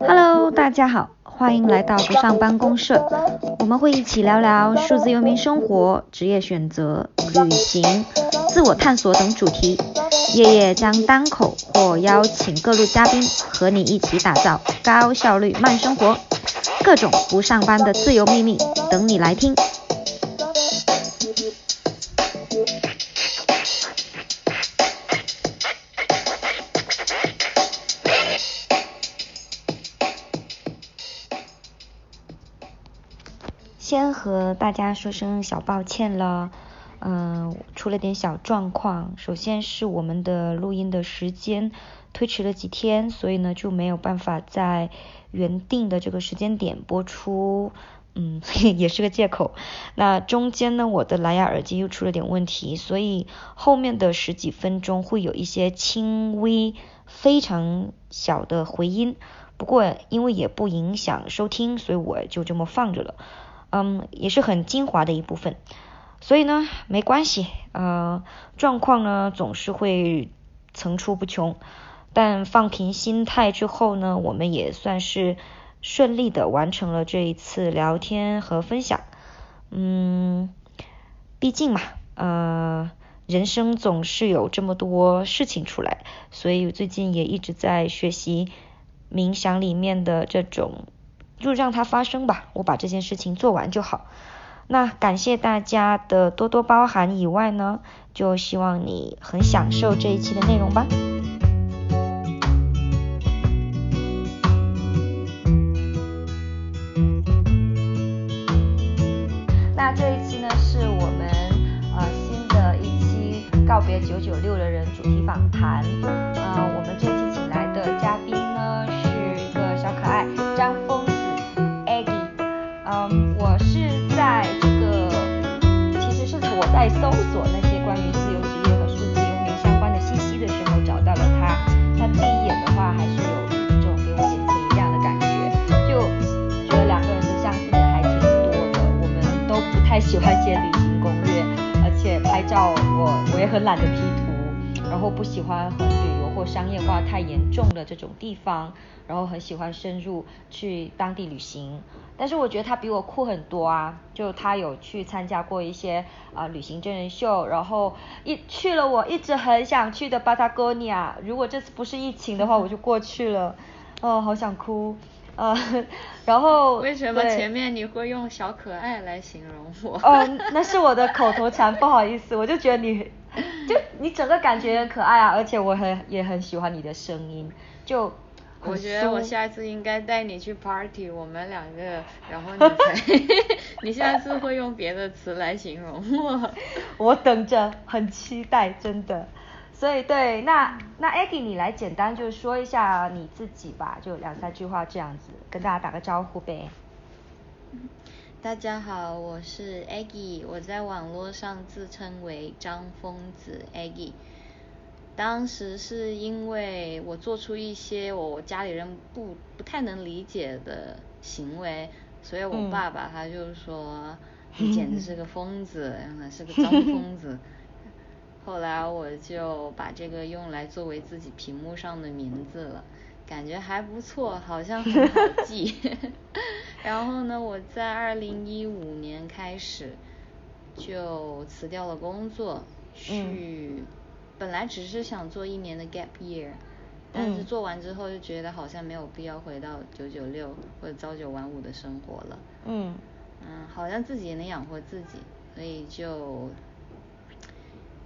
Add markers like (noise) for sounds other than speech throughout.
Hello，大家好，欢迎来到不上班公社。我们会一起聊聊数字游民生活、职业选择、旅行、自我探索等主题。夜夜将单口或邀请各路嘉宾和你一起打造高效率慢生活，各种不上班的自由秘密等你来听。和大家说声小抱歉了，嗯，出了点小状况。首先是我们的录音的时间推迟了几天，所以呢就没有办法在原定的这个时间点播出，嗯，也是个借口。那中间呢，我的蓝牙耳机又出了点问题，所以后面的十几分钟会有一些轻微、非常小的回音。不过因为也不影响收听，所以我就这么放着了。嗯，也是很精华的一部分，所以呢，没关系，呃，状况呢总是会层出不穷，但放平心态之后呢，我们也算是顺利的完成了这一次聊天和分享。嗯，毕竟嘛，呃，人生总是有这么多事情出来，所以最近也一直在学习冥想里面的这种。就让它发生吧，我把这件事情做完就好。那感谢大家的多多包涵以外呢，就希望你很享受这一期的内容吧。那这一期呢，是我们呃新的一期告别九九六的人主题访谈。呃，我们这在搜索那些关于自由职业和数字游民相关的信息的时候找到了他。他第一眼的话还是有一种给我眼前一亮的感觉，就觉得两个人的相似点还挺多的。我们都不太喜欢写旅行攻略，而且拍照我我也很懒得 P 图，然后不喜欢很或商业化太严重的这种地方，然后很喜欢深入去当地旅行。但是我觉得他比我酷很多啊！就他有去参加过一些啊旅行真人秀，然后一去了我一直很想去的巴塔哥尼亚。如果这次不是疫情的话，我就过去了。哦，好想哭。呃，然后为什么前面你会用小可爱来形容我？哦，那是我的口头禅，不好意思，我就觉得你就你整个感觉很可爱啊，而且我很也很喜欢你的声音，就。我觉得我下次应该带你去 party，我们两个，然后你才，(laughs) 你下次会用别的词来形容我。我等着，很期待，真的。所以对，那那 Aggie 你来简单就说一下你自己吧，就两三句话这样子，跟大家打个招呼呗。大家好，我是 Aggie，我在网络上自称为张疯子 Aggie。当时是因为我做出一些我家里人不不太能理解的行为，所以我爸爸他就说你简直是个疯子，(laughs) 是个张疯子。后来我就把这个用来作为自己屏幕上的名字了，感觉还不错，好像很好 (laughs) 记。(laughs) 然后呢，我在二零一五年开始就辞掉了工作，去。本来只是想做一年的 gap year，但是做完之后就觉得好像没有必要回到九九六或者朝九晚五的生活了。嗯。嗯，好像自己也能养活自己，所以就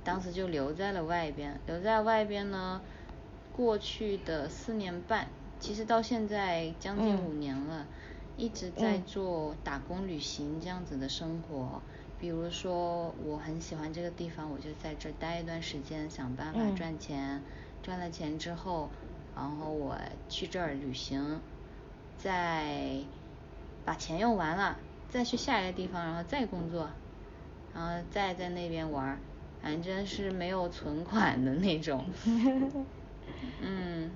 当时就留在了外边。留在外边呢，过去的四年半，其实到现在将近五年了，一直在做打工旅行这样子的生活。比如说，我很喜欢这个地方，我就在这待一段时间，想办法赚钱。赚了钱之后，然后我去这儿旅行，再把钱用完了，再去下一个地方，然后再工作，然后再在那边玩，反正是没有存款的那种。嗯，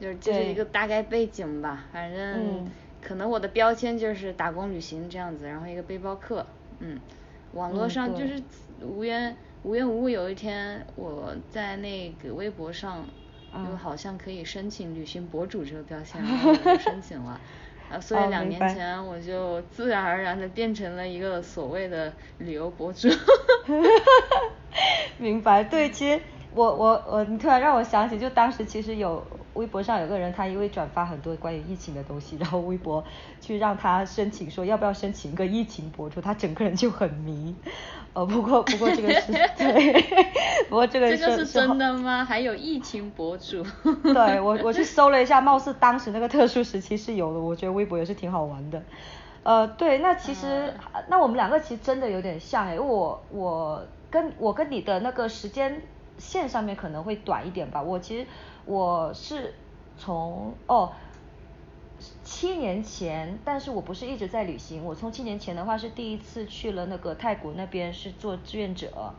就是这是一个大概背景吧，反正可能我的标签就是打工旅行这样子，然后一个背包客，嗯。网络上就是无缘无缘无故有一天我在那个微博上就好像可以申请旅行博主这个标签，然后我申请了。(laughs) 啊，所以两年前我就自然而然的变成了一个所谓的旅游博主。(laughs) (laughs) 明白，对，其实我我我，你突然让我想起，就当时其实有微博上有个人，他因为转发很多关于疫情的东西，然后微博去让他申请说要不要申请一个疫情博主，他整个人就很迷。呃，不过 (laughs) 不过这个是 (laughs) 对，不过这个这个是真的吗？还有疫情博主？对我我去搜了一下，貌似当时那个特殊时期是有的，我觉得微博也是挺好玩的。呃，对，那其实那我们两个其实真的有点像哎，我我跟我跟你的那个时间线上面可能会短一点吧。我其实我是从哦。七年前，但是我不是一直在旅行。我从七年前的话是第一次去了那个泰国那边是做志愿者，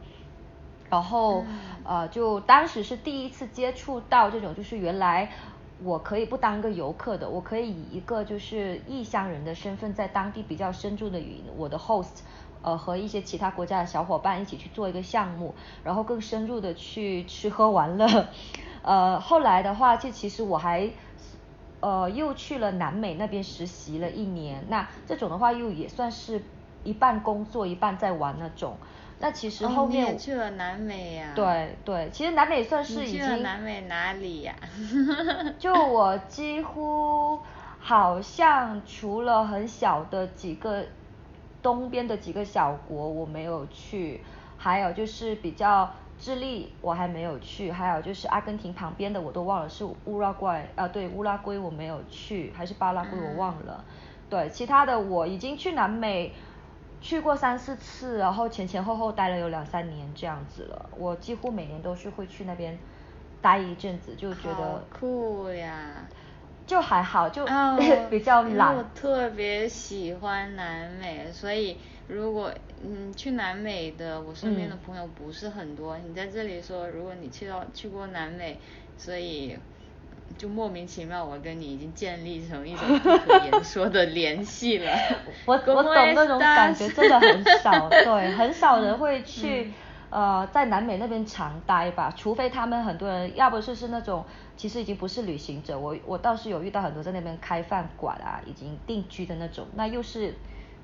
然后呃就当时是第一次接触到这种，就是原来我可以不当个游客的，我可以以一个就是异乡人的身份，在当地比较深入的与我的 host 呃和一些其他国家的小伙伴一起去做一个项目，然后更深入的去吃喝玩乐。(laughs) 呃后来的话，就其实我还。呃，又去了南美那边实习了一年，那这种的话又也算是一半工作一半在玩那种。那其实后面去了南美呀？对对，其实南美算是已经。去了南美哪里呀？(laughs) 就我几乎好像除了很小的几个东边的几个小国我没有去，还有就是比较。智利我还没有去，还有就是阿根廷旁边的我都忘了是乌拉圭啊，对乌拉圭我没有去，还是巴拉圭我忘了。对，其他的我已经去南美去过三四次，然后前前后后待了有两三年这样子了。我几乎每年都是会去那边待一阵子，就觉得酷呀。就还好，就 (laughs) 比较懒。我特别喜欢南美，所以如果嗯去南美的，我身边的朋友不是很多。你在这里说，如果你去到去过南美，所以就莫名其妙，我跟你已经建立成一种不可言说的联系了。(laughs) 我 (laughs) 我懂那种感觉，真的很少，对，很少人会去。呃，在南美那边常待吧，除非他们很多人，要不就是那种其实已经不是旅行者，我我倒是有遇到很多在那边开饭馆啊，已经定居的那种，那又是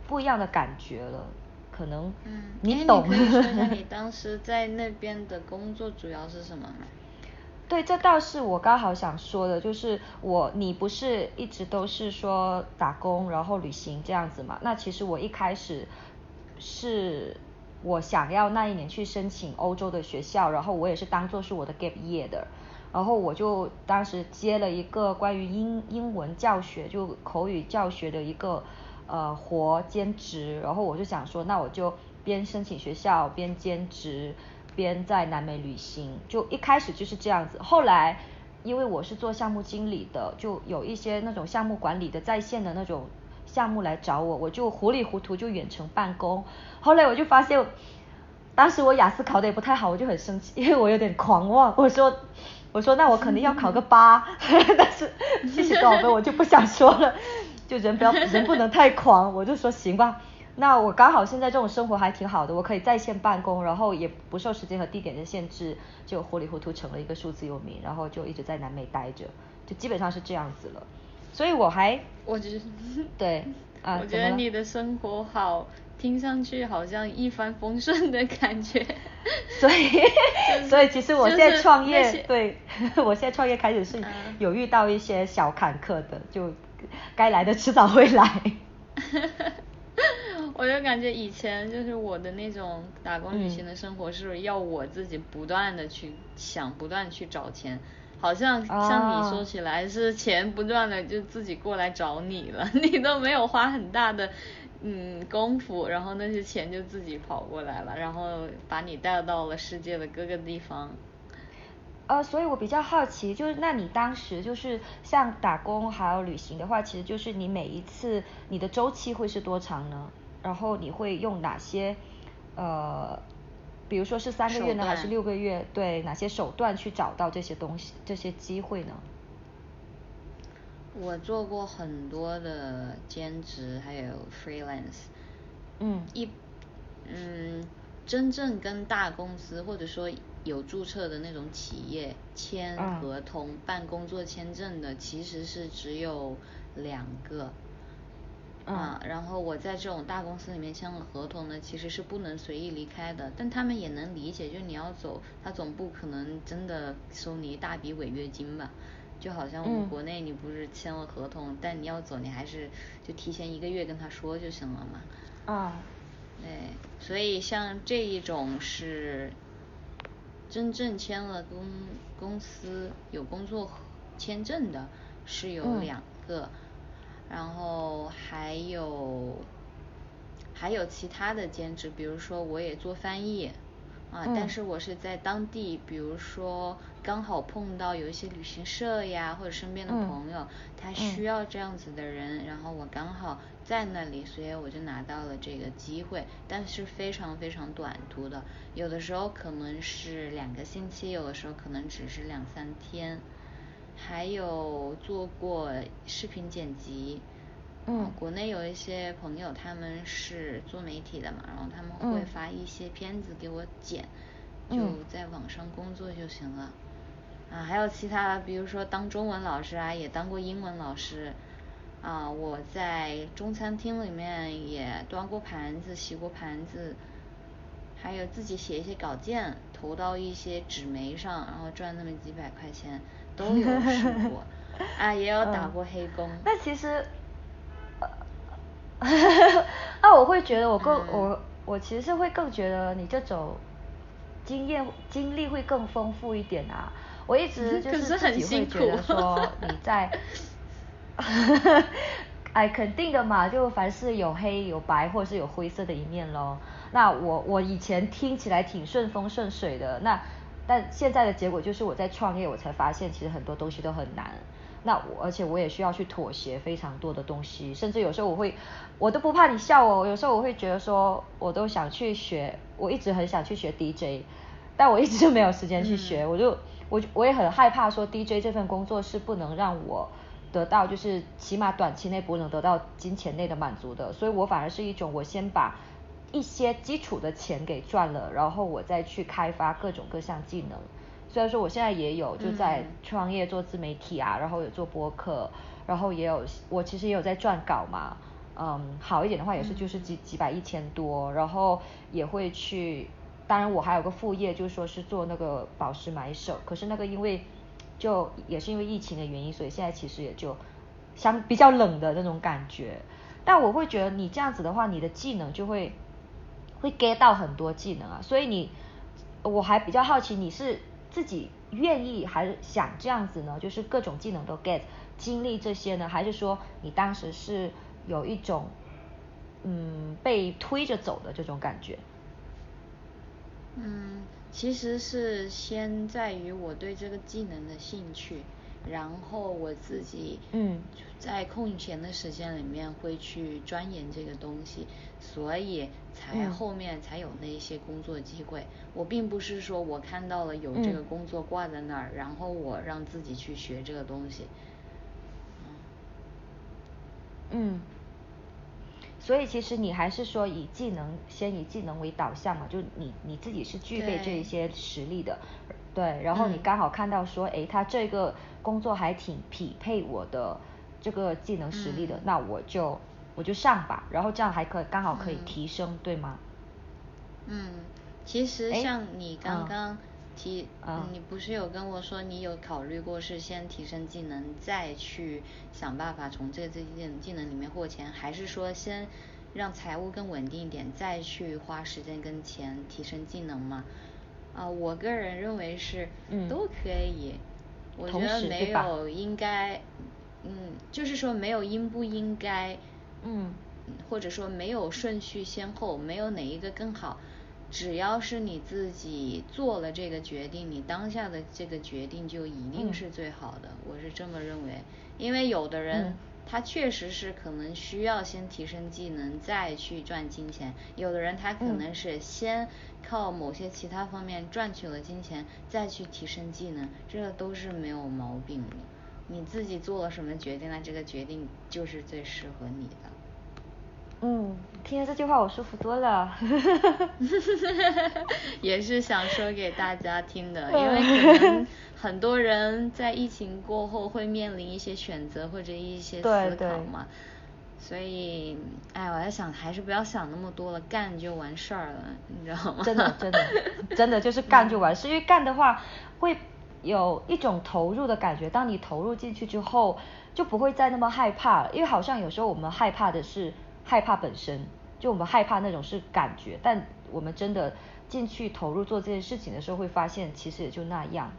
不一样的感觉了，可能你懂。你可以说一下你当时在那边的工作主要是什么吗？(laughs) 对，这倒是我刚好想说的，就是我你不是一直都是说打工然后旅行这样子嘛？那其实我一开始是。我想要那一年去申请欧洲的学校，然后我也是当做是我的 gap year 的，然后我就当时接了一个关于英英文教学，就口语教学的一个呃活兼职，然后我就想说，那我就边申请学校边兼职，边在南美旅行，就一开始就是这样子。后来因为我是做项目经理的，就有一些那种项目管理的在线的那种。项目来找我，我就糊里糊涂就远程办公。后来我就发现，当时我雅思考的也不太好，我就很生气，因为我有点狂妄。我说，我说那我肯定要考个八，(laughs) 但是谢谢多少分我就不想说了，就人不要人不能太狂。我就说行吧，那我刚好现在这种生活还挺好的，我可以在线办公，然后也不受时间和地点的限制，就糊里糊涂成了一个数字游民，然后就一直在南美待着，就基本上是这样子了。所以我还，我觉得，(laughs) 对，啊，我觉得你的生活好，听上去好像一帆风顺的感觉。(laughs) 所以，所以其实我现在创业，对，(laughs) 我现在创业开始是有遇到一些小坎坷的，就该来的迟早会来。我就感觉以前就是我的那种打工旅行的生活，是要我自己不断的去想，不断去找钱。好像像你说起来是钱不断的就自己过来找你了，(laughs) 你都没有花很大的嗯功夫，然后那些钱就自己跑过来了，然后把你带到了世界的各个地方。呃，所以我比较好奇，就是那你当时就是像打工还有旅行的话，其实就是你每一次你的周期会是多长呢？然后你会用哪些呃？比如说是三个月呢，还是六个月？对，哪些手段去找到这些东西、这些机会呢？我做过很多的兼职，还有 freelance。嗯。一，嗯，真正跟大公司或者说有注册的那种企业签合同办工作签证的，其实是只有两个。啊，然后我在这种大公司里面签了合同呢，其实是不能随意离开的，但他们也能理解，就你要走，他总不可能真的收你一大笔违约金吧？就好像我们国内你不是签了合同，但你要走，你还是就提前一个月跟他说就行了嘛。啊。对，所以像这一种是真正签了公公司有工作签证的，是有两个。然后还有还有其他的兼职，比如说我也做翻译，啊，但是我是在当地，比如说刚好碰到有一些旅行社呀，或者身边的朋友，他需要这样子的人，然后我刚好在那里，所以我就拿到了这个机会，但是非常非常短途的，有的时候可能是两个星期，有的时候可能只是两三天。还有做过视频剪辑，嗯，国内有一些朋友他们是做媒体的嘛，然后他们会发一些片子给我剪，就在网上工作就行了。啊，还有其他的，比如说当中文老师啊，也当过英文老师。啊，我在中餐厅里面也端过盘子、洗过盘子，还有自己写一些稿件，投到一些纸媒上，然后赚那么几百块钱。都有试过，(laughs) 啊，也有打过黑工。那其实，(laughs) 那我会觉得我更我我其实是会更觉得你这种经验经历会更丰富一点啊。我一直就是自己会觉得说你在，(laughs) 哎，肯定的嘛，就凡是有黑有白或者是有灰色的一面咯。那我我以前听起来挺顺风顺水的，那。但现在的结果就是我在创业，我才发现其实很多东西都很难。那我而且我也需要去妥协非常多的东西，甚至有时候我会，我都不怕你笑我，有时候我会觉得说，我都想去学，我一直很想去学 DJ，但我一直就没有时间去学，我就我我也很害怕说 DJ 这份工作是不能让我得到，就是起码短期内不能得到金钱内的满足的，所以我反而是一种我先把。一些基础的钱给赚了，然后我再去开发各种各项技能。虽然说我现在也有就在创业做自媒体啊，然后有做播客，然后也有我其实也有在撰稿嘛，嗯，好一点的话也是就是几几百一千多，然后也会去，当然我还有个副业，就是说是做那个宝石买手，可是那个因为就也是因为疫情的原因，所以现在其实也就相比较冷的那种感觉。但我会觉得你这样子的话，你的技能就会。会 get 到很多技能啊，所以你我还比较好奇，你是自己愿意还是想这样子呢？就是各种技能都 get，经历这些呢，还是说你当时是有一种嗯被推着走的这种感觉？嗯，其实是先在于我对这个技能的兴趣。然后我自己嗯，在空闲的时间里面会去钻研这个东西，所以才后面才有那些工作机会。我并不是说我看到了有这个工作挂在那儿，然后我让自己去学这个东西。嗯，所以其实你还是说以技能先以技能为导向嘛，就你你自己是具备这一些实力的，对，然后你刚好看到说，哎，他这个。工作还挺匹配我的这个技能实力的，那我就我就上吧，然后这样还可以刚好可以提升，对吗？嗯，其实像你刚刚提，你不是有跟我说你有考虑过是先提升技能，再去想办法从这个这件技能里面获钱，还是说先让财务更稳定一点，再去花时间跟钱提升技能吗？啊，我个人认为是都可以。我觉得没有应该，嗯，就是说没有应不应该，嗯，或者说没有顺序先后，没有哪一个更好，只要是你自己做了这个决定，你当下的这个决定就一定是最好的，我是这么认为，因为有的人。他确实是可能需要先提升技能再去赚金钱，有的人他可能是先靠某些其他方面赚取了金钱再去提升技能，这都是没有毛病的。你自己做了什么决定，那这个决定就是最适合你的。嗯，听了这句话我舒服多了。(laughs) 也是想说给大家听的，因为可能 (laughs) 很多人在疫情过后会面临一些选择或者一些思考嘛。所以，在想，还是不要想那么多了，干就完事儿了，你知道吗？真的，真的，(laughs) 真的就是干就完事，因为干的话会有一种投入的感觉。当你投入进去之后，就不会再那么害怕了。因为好像有时候我们害怕的是害怕本身，就我们害怕那种是感觉，但我们真的进去投入做这件事情的时候，会发现其实也就那样。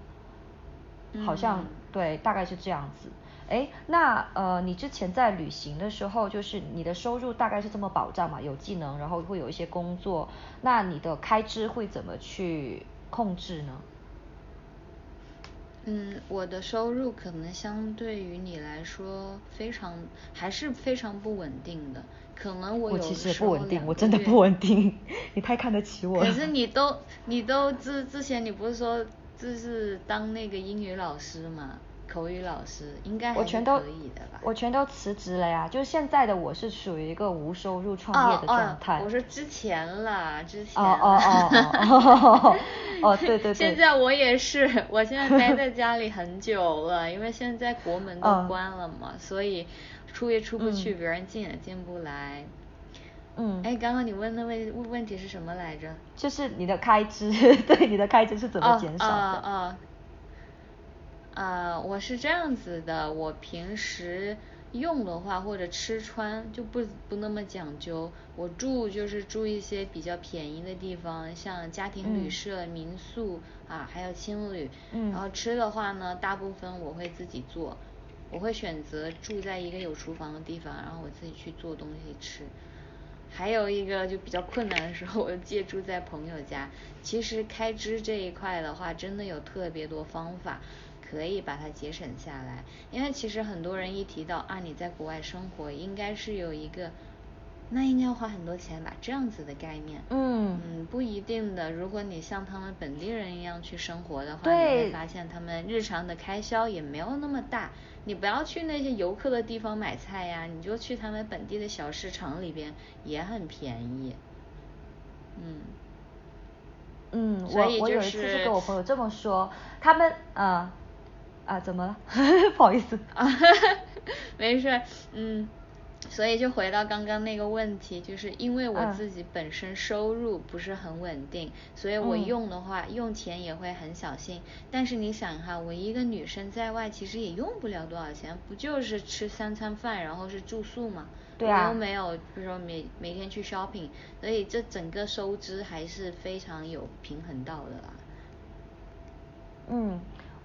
好像对，大概是这样子。哎，那呃，你之前在旅行的时候，就是你的收入大概是这么保障嘛？有技能，然后会有一些工作，那你的开支会怎么去控制呢？嗯，我的收入可能相对于你来说非常还是非常不稳定的，可能我有其实不稳定，我真的不稳定，你太看得起我了。可是你都你都之之前你不是说就是当那个英语老师嘛？口语老师应该还是可以的吧？我全都辞职了呀，就是现在的我是属于一个无收入创业的状态。我说之前啦，之前。哦哦哦哦。哦 (laughs) 对对对。现在我也是，我现在待在家里很久了，因为现在国门都关了嘛，所以出也出不去，别人进也进不来。嗯。哎，刚刚你问的问问题是什么来着？就是你的开支，(laughs) 对你的开支是怎么减少的？啊啊。啊，我是这样子的，我平时用的话或者吃穿就不不那么讲究，我住就是住一些比较便宜的地方，像家庭旅社、民宿啊，还有青旅。嗯。然后吃的话呢，大部分我会自己做，我会选择住在一个有厨房的地方，然后我自己去做东西吃。还有一个就比较困难的时候，我借住在朋友家。其实开支这一块的话，真的有特别多方法。可以把它节省下来，因为其实很多人一提到啊你在国外生活，应该是有一个，那应该要花很多钱吧这样子的概念。嗯。嗯，不一定的。如果你像他们本地人一样去生活的话，你会发现他们日常的开销也没有那么大。你不要去那些游客的地方买菜呀，你就去他们本地的小市场里边，也很便宜。嗯。嗯，我我有一次是跟我朋友这么说，他们啊。啊，怎么了？(laughs) 不好意思。啊，(laughs) 没事，嗯，所以就回到刚刚那个问题，就是因为我自己本身收入不是很稳定，所以我用的话用钱也会很小心。但是你想哈，我一个女生在外其实也用不了多少钱，不就是吃三餐饭，然后是住宿嘛？对啊。我又没有，比如说每每天去 shopping，所以这整个收支还是非常有平衡到的啦。嗯。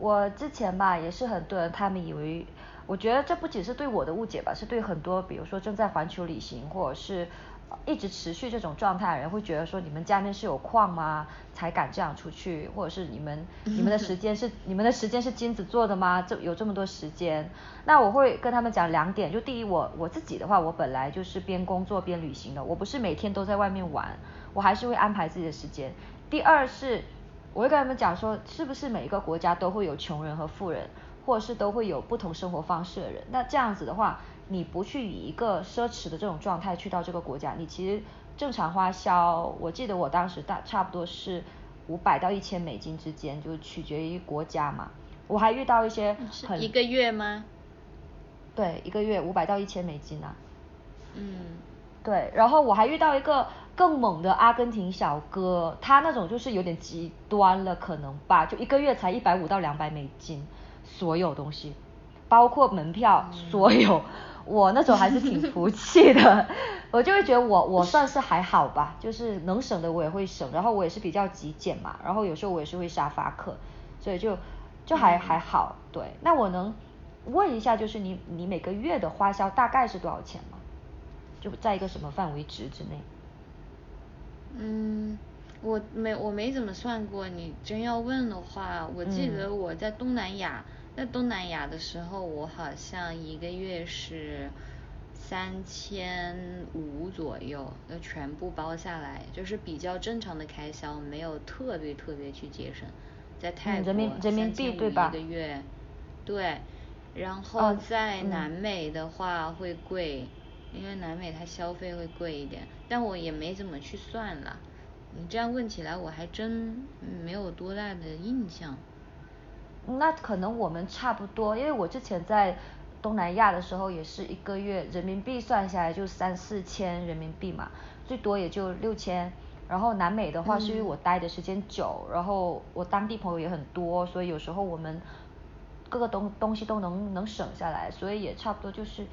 我之前吧，也是很多人，他们以为，我觉得这不仅是对我的误解吧，是对很多，比如说正在环球旅行或者是一直持续这种状态的人，会觉得说你们家里面是有矿吗？才敢这样出去，或者是你们 (laughs) 你们的时间是你们的时间是金子做的吗？这有这么多时间？那我会跟他们讲两点，就第一，我我自己的话，我本来就是边工作边旅行的，我不是每天都在外面玩，我还是会安排自己的时间。第二是。我会跟他们讲说，是不是每一个国家都会有穷人和富人，或者是都会有不同生活方式的人？那这样子的话，你不去以一个奢侈的这种状态去到这个国家，你其实正常花销，我记得我当时大差不多是五百到一千美金之间，就取决于国家嘛。我还遇到一些很一个月吗？对，一个月五百到一千美金啊。嗯。对，然后我还遇到一个。更猛的阿根廷小哥，他那种就是有点极端了，可能吧，就一个月才一百五到两百美金，所有东西，包括门票，所有，(laughs) 我那种还是挺服气的，(laughs) 我就会觉得我我算是还好吧，就是能省的我也会省，然后我也是比较极简嘛，然后有时候我也是会沙发客，所以就就还还好，对，那我能问一下，就是你你每个月的花销大概是多少钱吗？就在一个什么范围值之内？嗯，我没我没怎么算过，你真要问的话，我记得我在东南亚，在东南亚的时候，我好像一个月是三千五左右，要全部包下来，就是比较正常的开销，没有特别特别去节省。在泰国三千五一个月，对，然后在南美的话会贵。因为南美它消费会贵一点，但我也没怎么去算了。你这样问起来，我还真没有多大的印象。那可能我们差不多，因为我之前在东南亚的时候，也是一个月人民币算下来就三四千人民币嘛，最多也就六千。然后南美的话，是因为我待的时间久，然后我当地朋友也很多，所以有时候我们各个东东西都能能省下来，所以也差不多就是，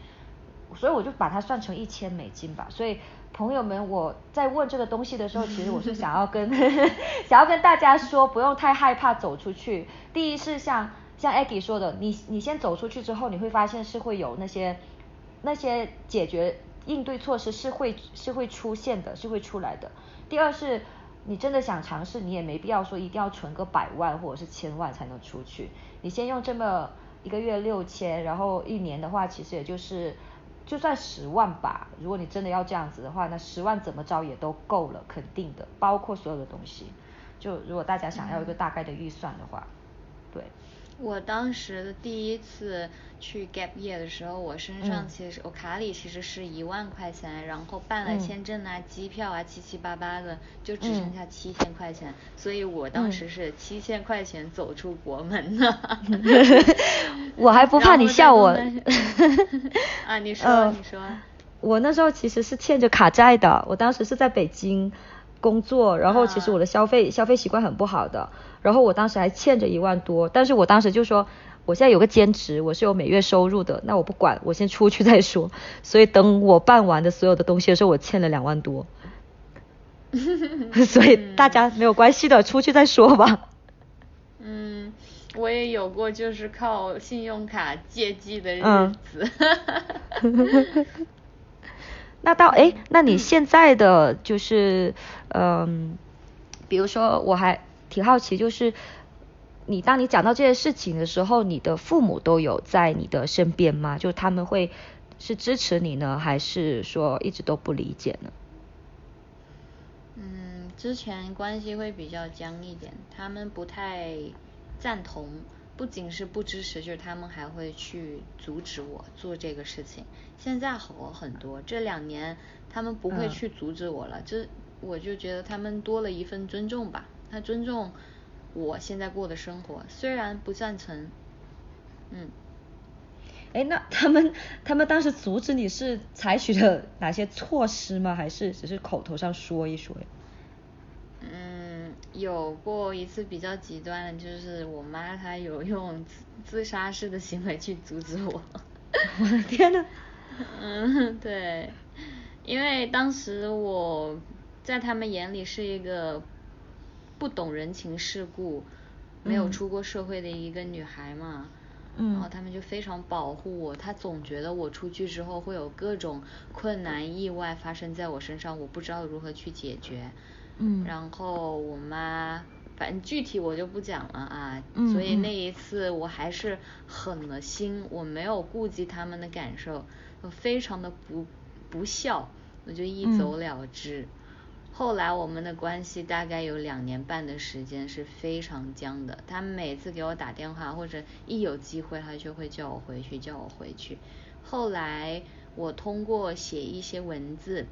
所以我就把它算成一千美金吧。所以朋友们，我在问这个东西的时候，其实我是想要跟 (laughs) 想要跟大家说，不用太害怕走出去。第一是像像 Aggie 说的，你你先走出去之后，你会发现是会有那些那些解决应对措施是会是会出现的，是会出来的。第二是，你真的想尝试，你也没必要说一定要存个百万或者是千万才能出去。你先用这么一个月六千，然后一年的话，其实也就是就算十万吧。如果你真的要这样子的话，那十万怎么着也都够了，肯定的，包括所有的东西。就如果大家想要一个大概的预算的话，对。我当时第一次去 gap year 的时候，我身上其实我卡里其实是一万块钱，然后办了签证啊、机票啊七七八八的，就只剩下七千块钱，所以我当时是七千块钱走出国门的。(laughs) 我还不怕你笑我。(laughs) 啊，你说你说。我那时候其实是欠着卡债的，我当时是在北京。工作，然后其实我的消费消费习惯很不好的，然后我当时还欠着一万多，但是我当时就说，我现在有个兼职，我是有每月收入的，那我不管，我先出去再说。所以等我办完的所有的东西的时候，我欠了两万多。(laughs) 所以大家没有关系的，出去再说吧。嗯，我也有过就是靠信用卡借记的日子。(laughs) 那到哎，那你现在的就是嗯，比如说我还挺好奇，就是你当你讲到这些事情的时候，你的父母都有在你的身边吗？就他们会是支持你呢，还是说一直都不理解呢？嗯，之前关系会比较僵一点，他们不太赞同。不仅是不支持，就是他们还会去阻止我做这个事情。现在好很多，这两年他们不会去阻止我了，这我就觉得他们多了一份尊重吧。他尊重我现在过的生活，虽然不赞成，嗯。哎，那他们他们当时阻止你是采取了哪些措施吗？还是只是口头上说一说？有过一次比较极端的，就是我妈她有用自自杀式的行为去阻止我。我的天呐。(laughs) 嗯，对，因为当时我在他们眼里是一个不懂人情世故、没有出过社会的一个女孩嘛，然后他们就非常保护我，他总觉得我出去之后会有各种困难、意外发生在我身上，我不知道如何去解决。嗯，然后我妈，反正具体我就不讲了啊。嗯。所以那一次我还是狠了心，我没有顾及他们的感受，我非常的不不孝，我就一走了之。后来我们的关系大概有两年半的时间是非常僵的，他每次给我打电话或者一有机会，他就会叫我回去，叫我回去。后来我通过写一些文字。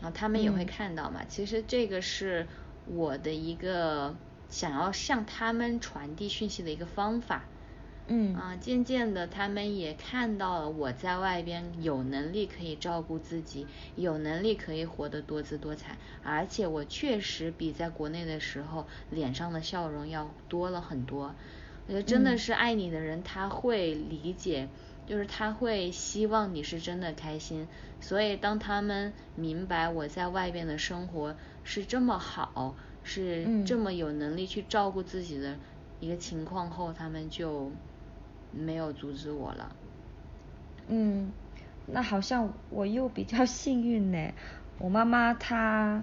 然后他们也会看到嘛，其实这个是我的一个想要向他们传递讯息的一个方法。嗯。啊，渐渐的他们也看到了我在外边有能力可以照顾自己，有能力可以活得多姿多彩，而且我确实比在国内的时候脸上的笑容要多了很多。我觉得真的是爱你的人他会理解。就是他会希望你是真的开心，所以当他们明白我在外边的生活是这么好，是这么有能力去照顾自己的一个情况后，他们就没有阻止我了。嗯，那好像我又比较幸运呢，我妈妈她。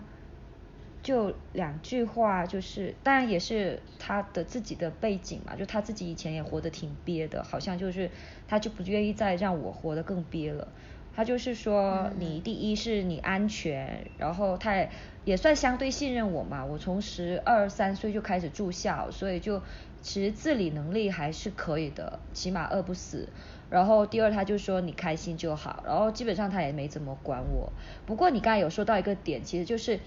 就两句话，就是当然也是他的自己的背景嘛，就他自己以前也活得挺憋的，好像就是他就不愿意再让我活得更憋了。他就是说，你第一是你安全，然后他也也算相对信任我嘛。我从十二三岁就开始住校，所以就其实自理能力还是可以的，起码饿不死。然后第二，他就说你开心就好，然后基本上他也没怎么管我。不过你刚才有说到一个点，其实就是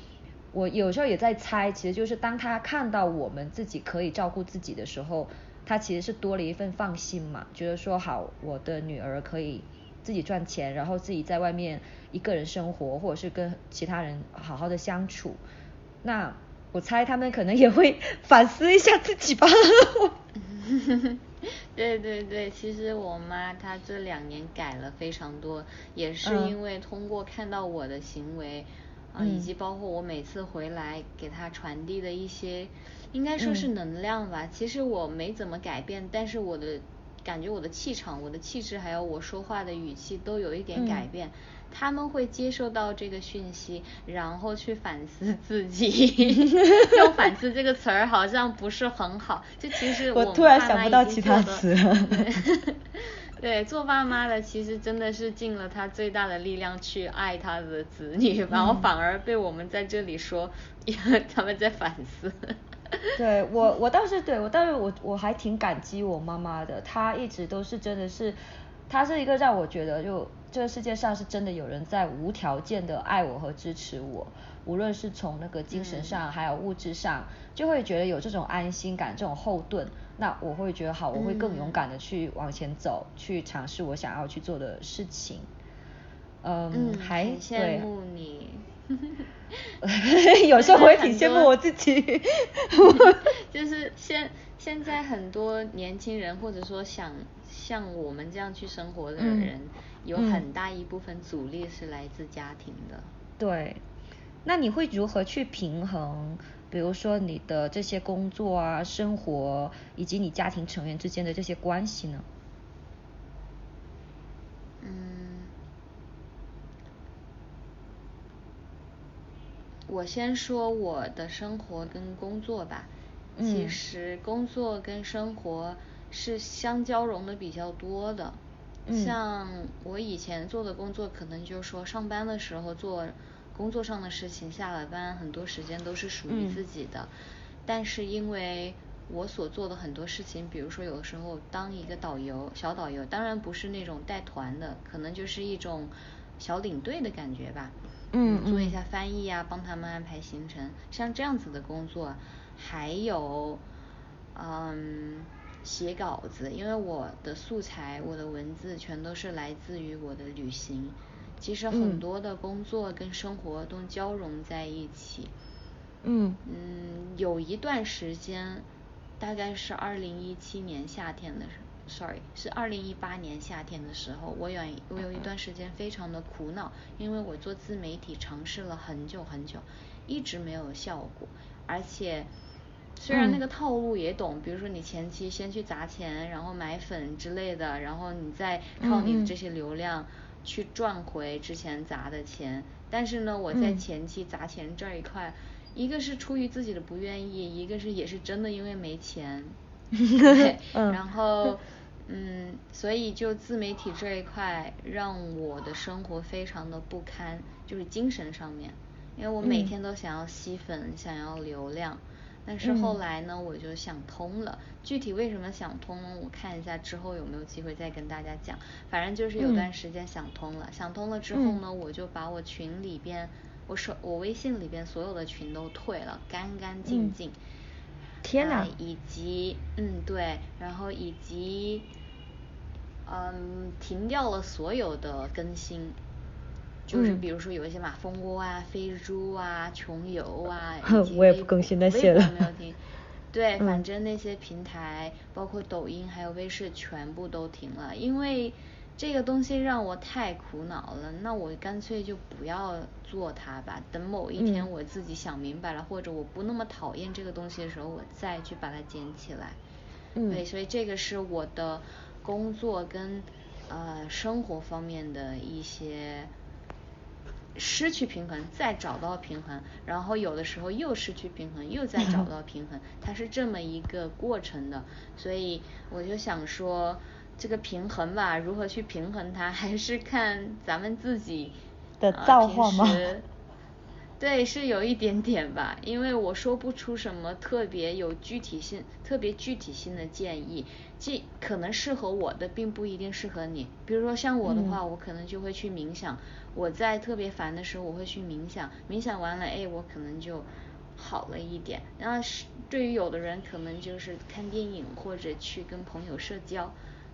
我有时候也在猜，其实就是当他看到我们自己可以照顾自己的时候，他其实是多了一份放心嘛，觉得说好我的女儿可以自己赚钱，然后自己在外面一个人生活，或者是跟其他人好好的相处。那我猜他们可能也会 (laughs) 反思一下自己吧。(laughs) 对对对，其实我妈她这两年改了非常多，也是因为通过看到我的行为，啊，以及包括我每次回来给他传递的一些，应该说是能量吧。其实我没怎么改变，但是我的感觉、我的气场、我的气质，还有我说话的语气都有一点改变。他们会接受到这个讯息，然后去反思 (laughs) 自己。(laughs) 用“反思”这个词儿好像不是很好，就其实我突然想不到其他词。(laughs) 对，做爸妈的其实真的是尽了他最大的力量去爱他的子女，然后反而被我们在这里说他们在反思。(laughs) 对我，我倒是对我倒是我我还挺感激我妈妈的，她一直都是真的是，她是一个让我觉得就。这个世界上是真的有人在无条件的爱我和支持我，无论是从那个精神上还有物质上，就会觉得有这种安心感、这种后盾。那我会觉得好，我会更勇敢的去往前走，去尝试我想要去做的事情。嗯，还羡慕你。(laughs) 有时候我也挺羡慕我自己。(laughs) 就是现现在很多年轻人，或者说想像我们这样去生活的人。有很大一部分阻力是来自家庭的。对，那你会如何去平衡，比如说你的这些工作啊、生活，以及你家庭成员之间的这些关系呢？嗯，我先说我的生活跟工作吧。其实工作跟生活是相交融的比较多的。像我以前做的工作，可能就是说上班的时候做工作上的事情，下了班很多时间都是属于自己的。但是因为我所做的很多事情，比如说有的时候当一个导游，小导游，当然不是那种带团的，可能就是一种小领队的感觉吧。嗯做一下翻译啊，帮他们安排行程，像这样子的工作，还有，嗯。写稿子，因为我的素材、我的文字全都是来自于我的旅行。其实很多的工作跟生活都交融在一起。嗯。嗯，有一段时间，大概是二零一七年夏天的，sorry，是二零一八年夏天的时候，我有我有一段时间非常的苦恼，因为我做自媒体尝试了很久很久，一直没有效果，而且。虽然那个套路也懂，比如说你前期先去砸钱，然后买粉之类的，然后你再靠你的这些流量去赚回之前砸的钱。但是呢，我在前期砸钱这一块，一个是出于自己的不愿意，一个是也是真的因为没钱。(laughs) 对，(laughs) 然后嗯，所以就自媒体这一块让我的生活非常的不堪，就是精神上面，因为我每天都想要吸粉，想要流量。但是后来呢，我就想通了。具体为什么想通，我看一下之后有没有机会再跟大家讲。反正就是有段时间想通了，想通了之后呢，我就把我群里边，我手我微信里边所有的群都退了，干干净净。天哪！以及嗯对，然后以及嗯停掉了所有的更新。就是比如说有一些马蜂窝啊、飞猪啊、穷游啊，(laughs) 我也不更新那些了。没有听。对，反正那些平台，包括抖音还有微视，全部都停了，因为这个东西让我太苦恼了。那我干脆就不要做它吧。等某一天我自己想明白了，或者我不那么讨厌这个东西的时候，我再去把它捡起来。嗯。对，所以这个是我的工作跟呃生活方面的一些。失去平衡，再找到平衡，然后有的时候又失去平衡，又再找 (laughs) 到平衡，它是这么一个过程的。所以我就想说，这个平衡吧，如何去平衡它，还是看咱们自己的造化吗？对，是有一点点吧，因为我说不出什么特别有具体性、特别具体性的建议，既可能适合我的，并不一定适合你。比如说像我的话，我可能就会去冥想，我在特别烦的时候，我会去冥想，冥想完了，哎，我可能就好了一点。然后是对于有的人，可能就是看电影或者去跟朋友社交，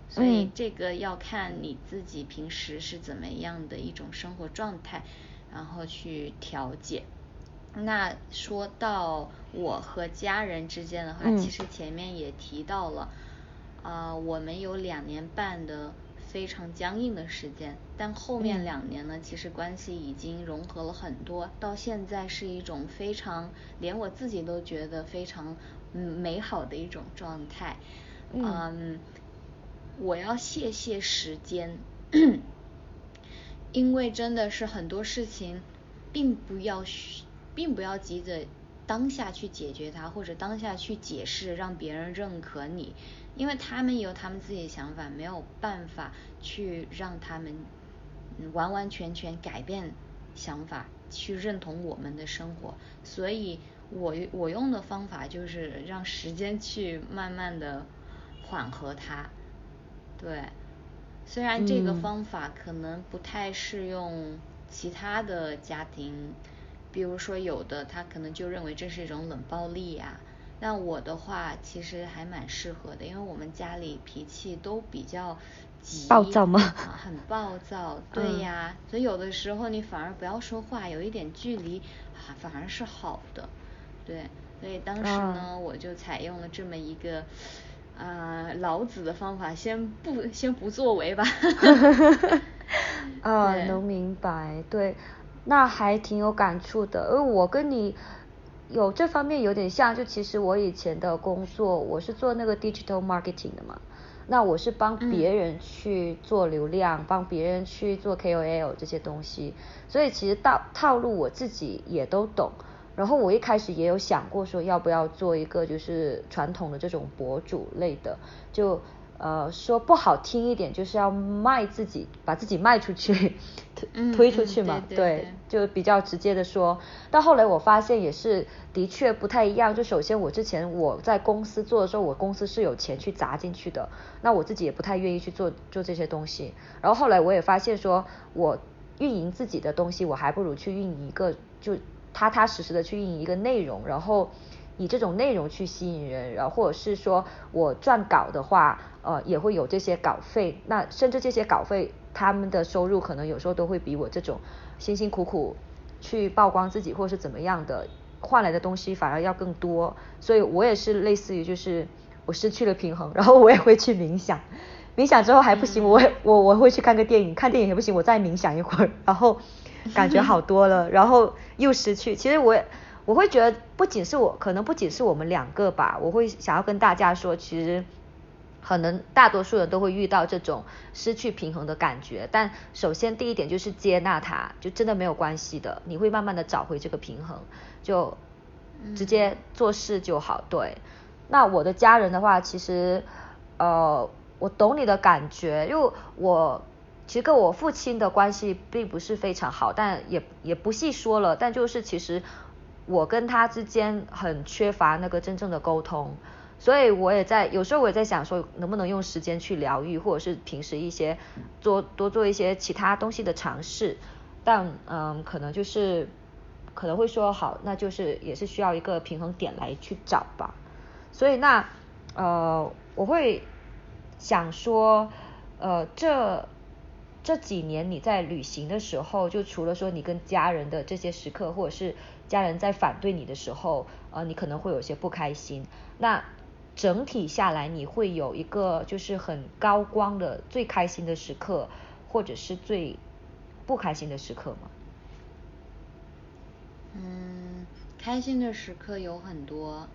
所以这个要看你自己平时是怎么样的一种生活状态。然后去调节。那说到我和家人之间的话，其实前面也提到了，啊，我们有两年半的非常僵硬的时间，但后面两年呢，其实关系已经融合了很多，到现在是一种非常连我自己都觉得非常嗯美好的一种状态。嗯，我要谢谢时间。因为真的是很多事情，并不要，并不要急着当下去解决它，或者当下去解释让别人认可你，因为他们有他们自己的想法，没有办法去让他们完完全全改变想法，去认同我们的生活。所以我我用的方法就是让时间去慢慢的缓和它，对。虽然这个方法可能不太适用其他的家庭，比如说有的他可能就认为这是一种冷暴力呀，那我的话其实还蛮适合的，因为我们家里脾气都比较急，暴躁吗？很暴躁，(laughs) 对呀，所以有的时候你反而不要说话，有一点距离，反而是好的，对，所以当时呢，我就采用了这么一个。啊，老子的方法先不先不作为吧。(laughs) 啊，能明白，对，那还挺有感触的。因为我跟你有这方面有点像，就其实我以前的工作，我是做那个 digital marketing 的嘛，那我是帮别人去做流量，帮别人去做 KOL 这些东西，所以其实套套路我自己也都懂。然后我一开始也有想过说要不要做一个就是传统的这种博主类的，就呃说不好听一点就是要卖自己，把自己卖出去，(laughs) 推推出去嘛，对，就比较直接的说。到后来我发现也是的确不太一样。就首先我之前我在公司做的时候，我公司是有钱去砸进去的，那我自己也不太愿意去做做这些东西。然后后来我也发现说，我运营自己的东西，我还不如去运营一个就。踏踏实实的去运营一个内容，然后以这种内容去吸引人，然后或者是说我撰稿的话，呃，也会有这些稿费。那甚至这些稿费，他们的收入可能有时候都会比我这种辛辛苦苦去曝光自己或是怎么样的换来的东西反而要更多。所以我也是类似于就是我失去了平衡，然后我也会去冥想，冥想之后还不行，我我我会去看个电影，看电影也不行，我再冥想一会儿，然后。感觉好多了，然后又失去。其实我我会觉得，不仅是我，可能不仅是我们两个吧。我会想要跟大家说，其实可能大多数人都会遇到这种失去平衡的感觉。但首先第一点就是接纳它，就真的没有关系的，你会慢慢的找回这个平衡，就直接做事就好。对，那我的家人的话，其实呃，我懂你的感觉，因为我。其实跟我父亲的关系并不是非常好，但也也不细说了。但就是其实我跟他之间很缺乏那个真正的沟通，所以我也在有时候我也在想说，能不能用时间去疗愈，或者是平时一些做多做一些其他东西的尝试。但嗯，可能就是可能会说好，那就是也是需要一个平衡点来去找吧。所以那呃，我会想说呃这。这几年你在旅行的时候，就除了说你跟家人的这些时刻，或者是家人在反对你的时候，呃，你可能会有些不开心。那整体下来，你会有一个就是很高光的最开心的时刻，或者是最不开心的时刻吗？嗯，开心的时刻有很多。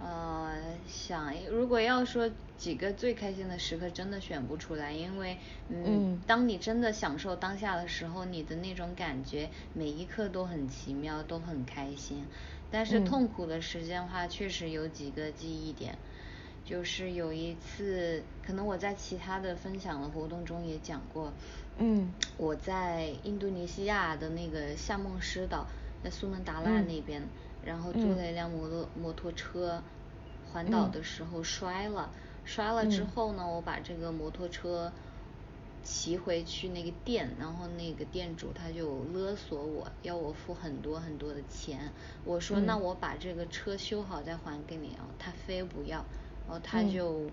呃，想如果要说几个最开心的时刻，真的选不出来，因为嗯，当你真的享受当下的时候，你的那种感觉，每一刻都很奇妙，都很开心。但是痛苦的时间的话，确实有几个记忆点，就是有一次，可能我在其他的分享的活动中也讲过，嗯，我在印度尼西亚的那个夏梦施岛。在苏门答腊那边，然后租了一辆摩托摩托车，环岛的时候摔了，摔了之后呢，我把这个摩托车骑回去那个店，然后那个店主他就勒索我要我付很多很多的钱，我说那我把这个车修好再还给你啊，他非不要，然后他就。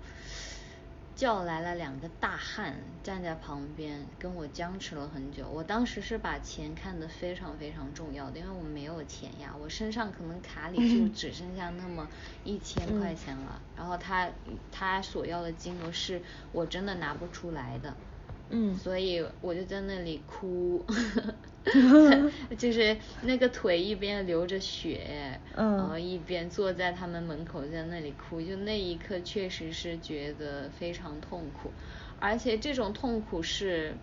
叫来了两个大汉站在旁边跟我僵持了很久，我当时是把钱看得非常非常重要的，因为我没有钱呀，我身上可能卡里就只剩下那么一千块钱了，然后他他所要的金额是我真的拿不出来的。嗯，所以我就在那里哭，(laughs) 就是那个腿一边流着血，然后一边坐在他们门口在那里哭，就那一刻确实是觉得非常痛苦，而且这种痛苦是。